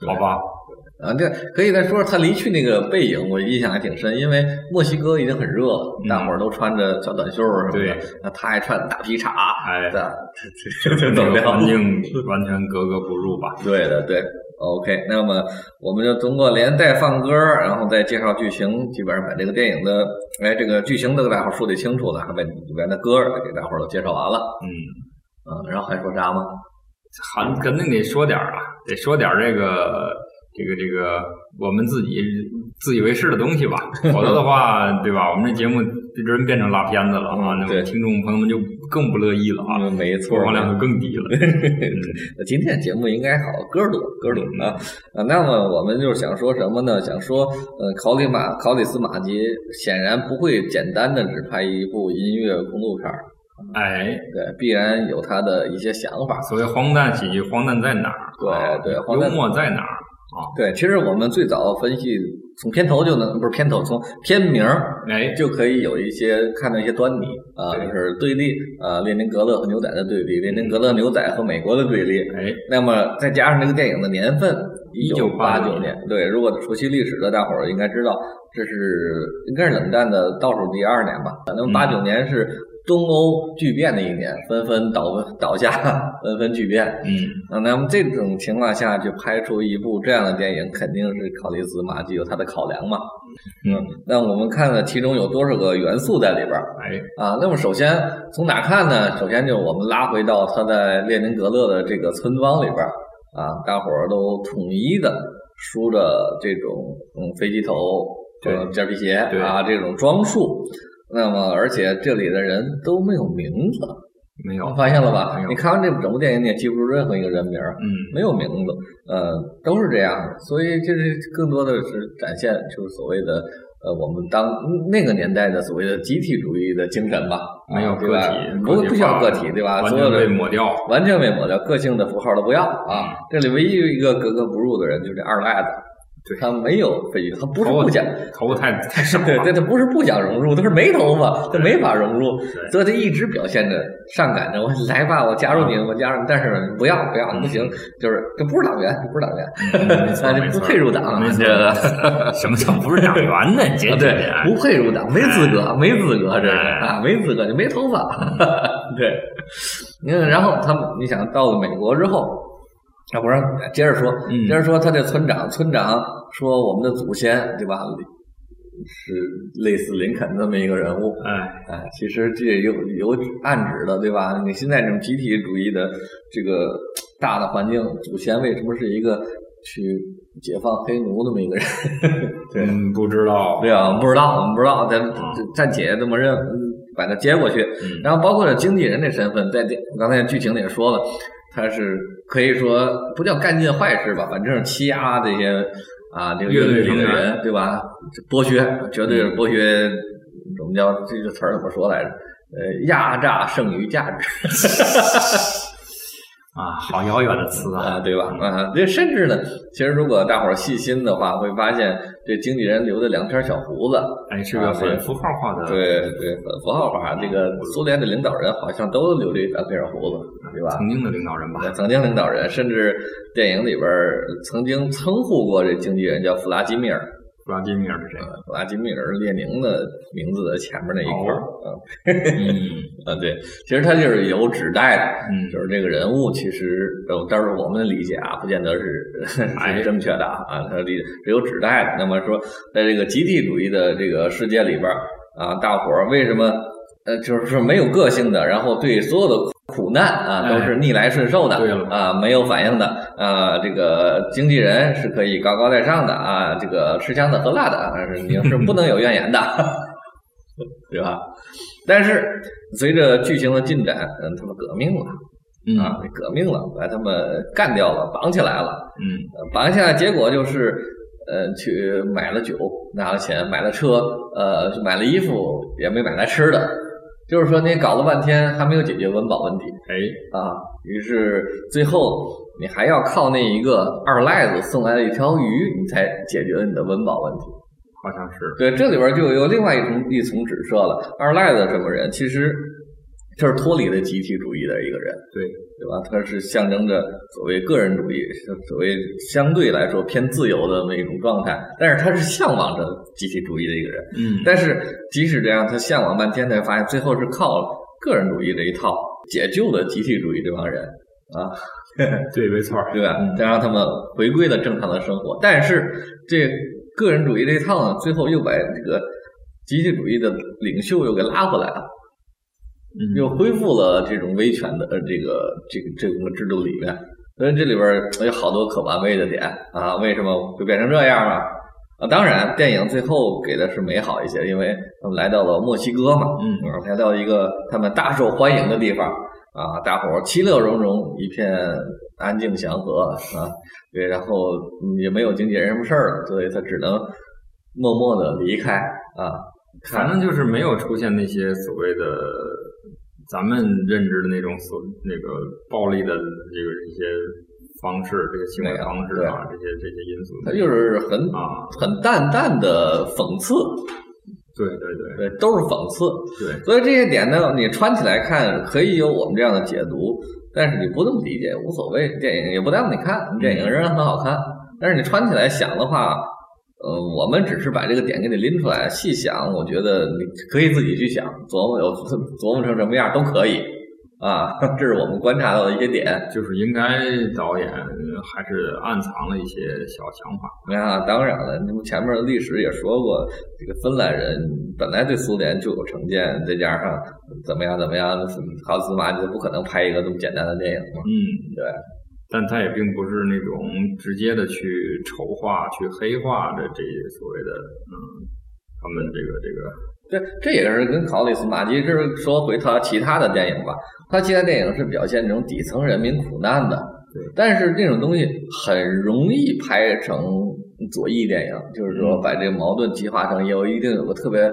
好吧？啊，对可以再说说他离去那个背影，我印象还挺深，因为墨西哥已经很热了，嗯大伙儿都穿着小短袖儿什么的对，那他还穿大皮叉，哎，这这这这怎么样个环境完全格格不入吧？对的，对。OK，那么我们就通过连带放歌，然后再介绍剧情，基本上把这个电影的，哎，这个剧情都给大伙儿说得清楚了，还把里边的歌儿给大伙儿都介绍完了，嗯，嗯，然后还说啥吗？还肯定得说点儿啊，得说点儿这个这个这个我们自己自以为是的东西吧，否则的话，对吧？我们这节目这人变成拉片子了啊，那么听众朋友们就更不乐意了啊，嗯，没错播，放量就更低了。今天节目应该好，歌儿多，歌儿多啊啊！那么我们就是想说什么呢？想说，呃，考里马考里斯马吉显然不会简单的只拍一部音乐公路片儿，哎，对，必然有他的一些想法。所谓荒诞喜剧，荒诞在哪儿？对啊对幽默在哪儿啊？对，其实我们最早分析，从片头就能不是片头，从片名儿哎，就可以有一些看到一些端倪啊，就是对立啊，列宁格勒和牛仔的对立，列宁格勒牛仔和美国的对立。哎，那么再加上这个电影的年份，一九八九1989年，对，如果熟悉历史的大伙儿应该知道，这是应该是冷战的倒数第二年吧。那么嗯八九年是东欧巨变的一年，纷纷倒 倒下，纷纷巨变。嗯，啊，那么这种情况下，就拍出一部这样的电影，肯定是考利兹马基有他的考量嘛。嗯，那我们看看其中有多少个元素在里边儿哎，啊？那么首先从哪看呢？首先就我们拉回到他在列宁格勒的这个村庄里边儿啊，大伙儿都统一的梳着这种嗯飞机头、尖儿皮鞋啊这种装束。那么，而且这里的人都没有名字，没有，发现了吧？你看完这整部电影，你也记不住任何一个人名儿。嗯，没有名字，呃，都是这样。的，所以这是更多的是展现就是所谓的呃我们当那个年代的所谓的集体主义的精神吧，没有啊对吧？个体，不不需要个体，对吧？所有的被抹掉。完全被抹掉，个性的符号都不要嗯。啊。这里唯一一个格格不入的人就是这二赖子，对。他没有飞机，他不是不想，头发太太少，对对，他不是不想融入，他是没头发，他没法融入，所以他一直表现着上赶着我来吧，我加入你，我加入你，但是不要不要，不行，就是这不是党员，不是党员，不配入党。什么叫不是党员呢？这啊，这对，不配入党，没资格，没资格，这是哎啊，没资格，就没头发，对，你看，然后他们，你想到了美国之后，要不然接着说，嗯接着说他这村长，村长说我们的祖先，对吧？是类似林肯这么一个人物，哎，哎，其实这也有有暗指的，对吧？你现在这种集体主义的这个大的环境，祖先为什么是一个去解放黑奴那么一个人？对，嗯，不知道，对啊，不知道，我们不知道，咱嗯暂且这么认，嗯把他接过去。嗯然后包括了经纪人这身份，在电刚才剧情里也说了，他是可以说不叫干尽坏事吧，反正是欺压这些啊这个乐队里的成对吧？剥削，绝对是剥削。怎么叫这个词儿怎么说来着？呃，压榨剩余价值。啊，好遥远的词啊，啊，对吧？啊，这甚至呢，其实如果大伙儿细心的话，会发现这经纪人留的两片小胡子，哎，是个很符号化的，对对，很符号化。这个苏联的领导人好像都留着一两片胡子，对吧？曾经的领导人吧，曾经领导人，甚至电影里边曾经称呼过这经纪人叫弗拉基米尔，弗拉基米尔是谁？弗拉基米尔列宁的名字的前面那一块儿，嗯。啊，对，其实他就是有指代的，嗯，就是这个人物，其实呃，当然我们的理解啊，不见得是哎。是正确的啊，啊，他理是有指代的。那么说，在这个集体主义的这个世界里边儿啊，大伙儿为什么呃，就是说没有个性的，然后对所有的苦难啊哎都是逆来顺受的，对啊，没有反应的啊，这个经纪人是可以高高在上的啊，这个吃香的喝辣的啊，是你是不能有怨言的，对吧？但是随着剧情的进展，嗯，他们革命了。嗯啊，革命了，把他们干掉了，绑起来了。嗯呃绑下来，结果就是，呃，去买了酒，拿了钱，买了车，呃，买了衣服，也没买来吃的。就是说，你搞了半天还没有解决温饱问题哎，啊，于是最后你还要靠那一个二赖子送来的一条鱼，你才解决了你的温饱问题。好像是，对，这里边就有另外一层一层指涉了。二赖子什么人？其实他是脱离了集体主义的一个人。对，对吧？他是象征着所谓个人主义，所谓相对来说偏自由的那一种状态，但是他是向往着集体主义的一个人。嗯，但是即使这样，他向往半天，才发现最后是靠个人主义这一套解救了集体主义这帮人啊，对，没错儿，对吧？再让他们回归了正常的生活。但是这个人主义这一套呢，最后又把这个集体主义的领袖又给拉回来了。嗯，又恢复了这种威权的呃这个这个这个制度里面，所以这里边有好多可玩味的点啊，为什么会变成这样了？啊，当然，电影最后给的是美好一些，因为他们来到了墨西哥嘛，嗯啊，来到一个他们大受欢迎的地方啊，大伙儿其乐融融，一片安静祥和啊，对，然后嗯也没有经纪人什么事儿了，所以他只能默默的离开啊，反正就是没有出现那些所谓的咱们认知的那种所那个暴力的这个一些方式，这个行为方式啊，这些这些因素。它就是很啊，很淡淡的讽刺，对对对对，都是讽刺。对，所以这些点呢，你穿起来看可以有我们这样的解读，但是你不这么理解无所谓，电影也不耽误你看，电影仍然很好看。但是你穿起来想的话，呃，我们只是把这个点给你拎出来，细想，我觉得你可以自己去想，琢磨有琢磨成什么样都可以啊。这是我们观察到的一些点。就是应该导演还是暗藏了一些小想法。啊，当然了，你们前面的历史也说过，这个芬兰人本来对苏联就有成见，再加上怎么样怎么样，考斯马就不可能拍一个这么简单的电影嘛。嗯，对，但他也并不是那种直接的去丑化、去黑化的这所谓的嗯，他们这个这个这这也是跟考里斯马基，这是说回他其他的电影吧。他其他电影是表现这种底层人民苦难的，对但是这种东西很容易拍成左翼电影，就是说把这个矛盾激化成有一定有个特别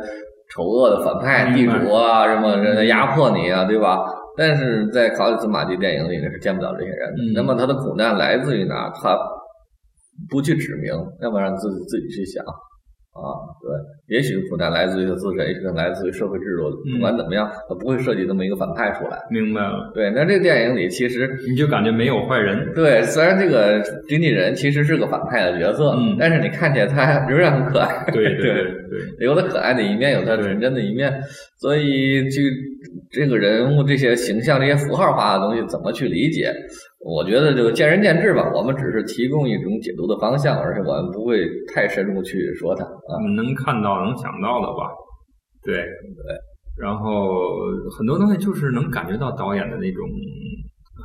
丑恶的反派地主啊，什么人家压迫你啊，对吧？但是在考里斯马蒂电影里呢是见不到这些人的。嗯那么他的苦难来自于哪？他不去指明，要不然让自己自己去想。啊，对，也许苦难来自于他自身，也许来自于社会制度。嗯不管怎么样，他不会设计这么一个反派出来。明白了，对，那这个电影里其实你就感觉没有坏人。对，虽然这个经纪人其实是个反派的角色，嗯但是你看起来他 仍然很可爱。对对对对，有他可爱的一面，有他纯真的一面，所以就这个人物、这些形象、这些符号化的东西怎么去理解？我觉得就见仁见智吧。我们只是提供一种解读的方向，而且我们不会太深入去说它啊。我们能看到、能想到的吧？对对。然后很多东西就是能感觉到导演的那种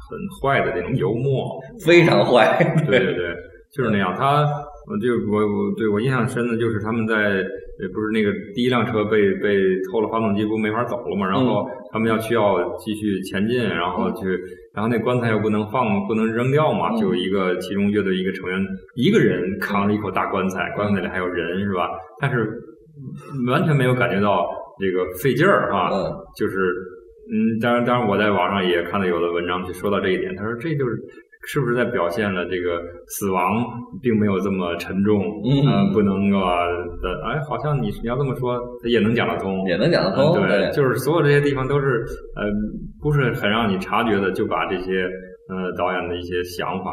很坏的那种幽默，非常坏，对对对，就是那样。他，我就我我对我印象深的就是他们在呃不是那个第一辆车被被偷了发动机，不没法走了嘛，然后他们要需要继续前进，然后去，然后那棺材又不能放不能扔掉嘛，嗯就有一个其中乐队一个成员一个人扛了一口大棺材，棺材里还有人是吧？但是完全没有感觉到这个费劲儿啊，嗯。就是嗯，当然，当然，我在网上也看到有的文章去说到这一点，他说这就是是不是在表现了这个死亡并没有这么沉重，嗯呃不能够啊的，哎，好像你你要这么说也能讲得通，也能讲得通。嗯对，就是所有这些地方都是呃不是很让你察觉的，就把这些呃导演的一些想法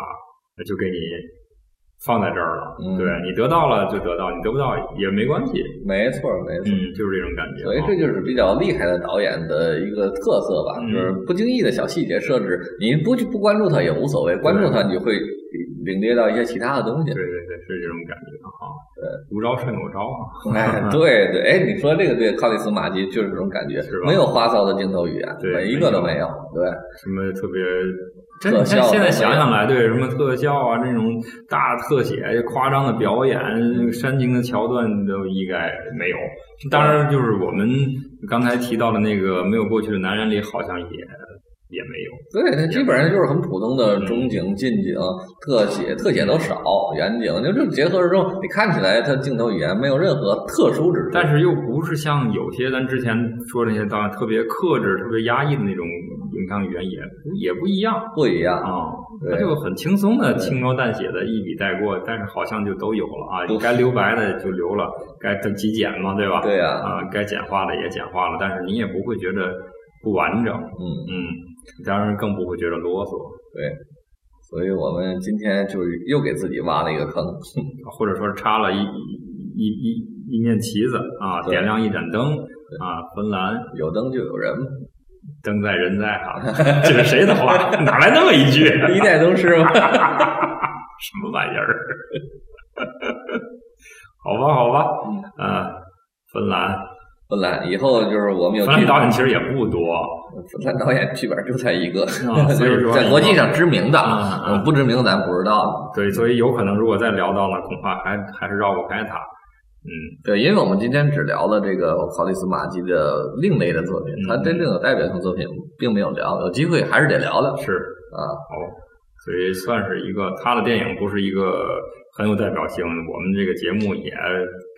呃就给你放在这儿了，嗯对你得到了就得到，你得不到也没关系，没错，没错。嗯，就是这种感觉，所以这就是比较厉害的导演的一个特色吧，嗯就是不经意的小细节设置，你不去不关注它也无所谓，关注它你就会领略到一些其他的东西对。对对，是这种感觉哈。对，无招胜有招啊。哎，对对，哎，你说这个对，靠里斯马基就是这种感觉是吧，没有花哨的镜头语言，对每一个都没有。对，什么特别。真特你看现在想想来，对什么特效啊，这种大特写、夸张的表演、煽情的桥段都一概没有。当然，就是我们刚才提到的那个没有过去的男人里，好像也也没有。对，它基本上就是很普通的中景、近景、特写，特写都少，远景就这结合之后，你看起来它镜头语言没有任何特殊之处。但是又不是像有些咱之前说那些导演特别克制、特别压抑的那种影像语言也不也不一样不一样，啊，对他就很轻松的轻描淡写的一笔带过，但是好像就都有了啊都，该留白的就留了，该它极简嘛，对吧？对呀啊，该简化的也简化了，但是你也不会觉得不完整，嗯，嗯，当然更不会觉得啰嗦，对。所以我们今天就又给自己挖了一个坑，或者说插了一一一一面旗子啊，点亮一盏灯啊，芬兰有灯就有人，灯在人在哈，这是谁的话？哪来那么一句？一代宗师吗。什么玩意儿？好吧，好吧，啊，芬兰，芬兰以后就是我们有剧芬兰导演其实也不多，芬兰导演剧本就才一个，啊所以说在国际上知名的，不知名咱不知道。对，所以有可能如果再聊到了，恐怕还还是绕不开他。嗯，对，因为我们今天只聊了这个考利斯马基的另类的作品，他嗯真正有代表性作品并没有聊，有机会还是得聊聊是啊。好，所以算是一个他的电影不是一个很有代表性，我们这个节目也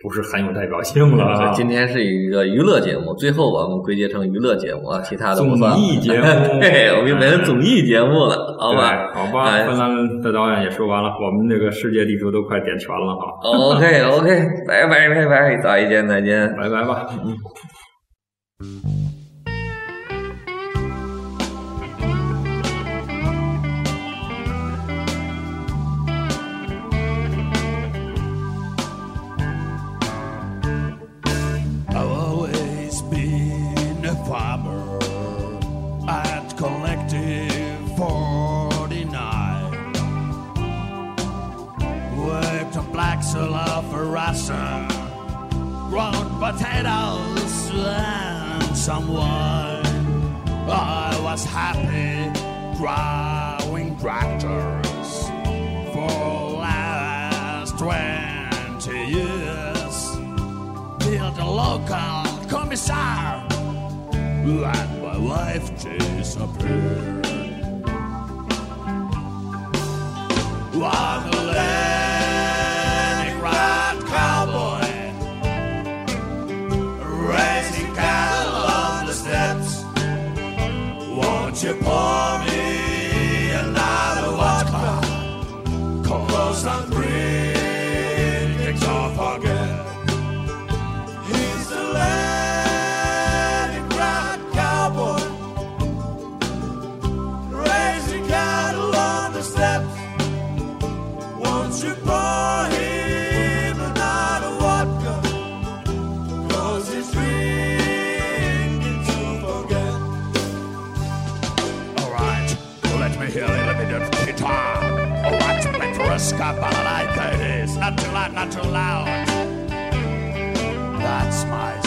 不是很有代表性了今天是一个娱乐节目，最后我们归结成娱乐节目，啊，其他的。综艺节目 对，我们变成综艺节目了，好吧好吧，哎芬兰的导演也说完了，我们这个世界地图都快点全了哈，？OK OK，拜拜拜拜，再见再见。拜拜吧。I've Russian rolled potatoes and some wine. I was happy drawing tractors for last twenty years. Till the local commissar and my wife disappeared. One leg. Play for a ska like it is. Not too loud, not too loud. That's my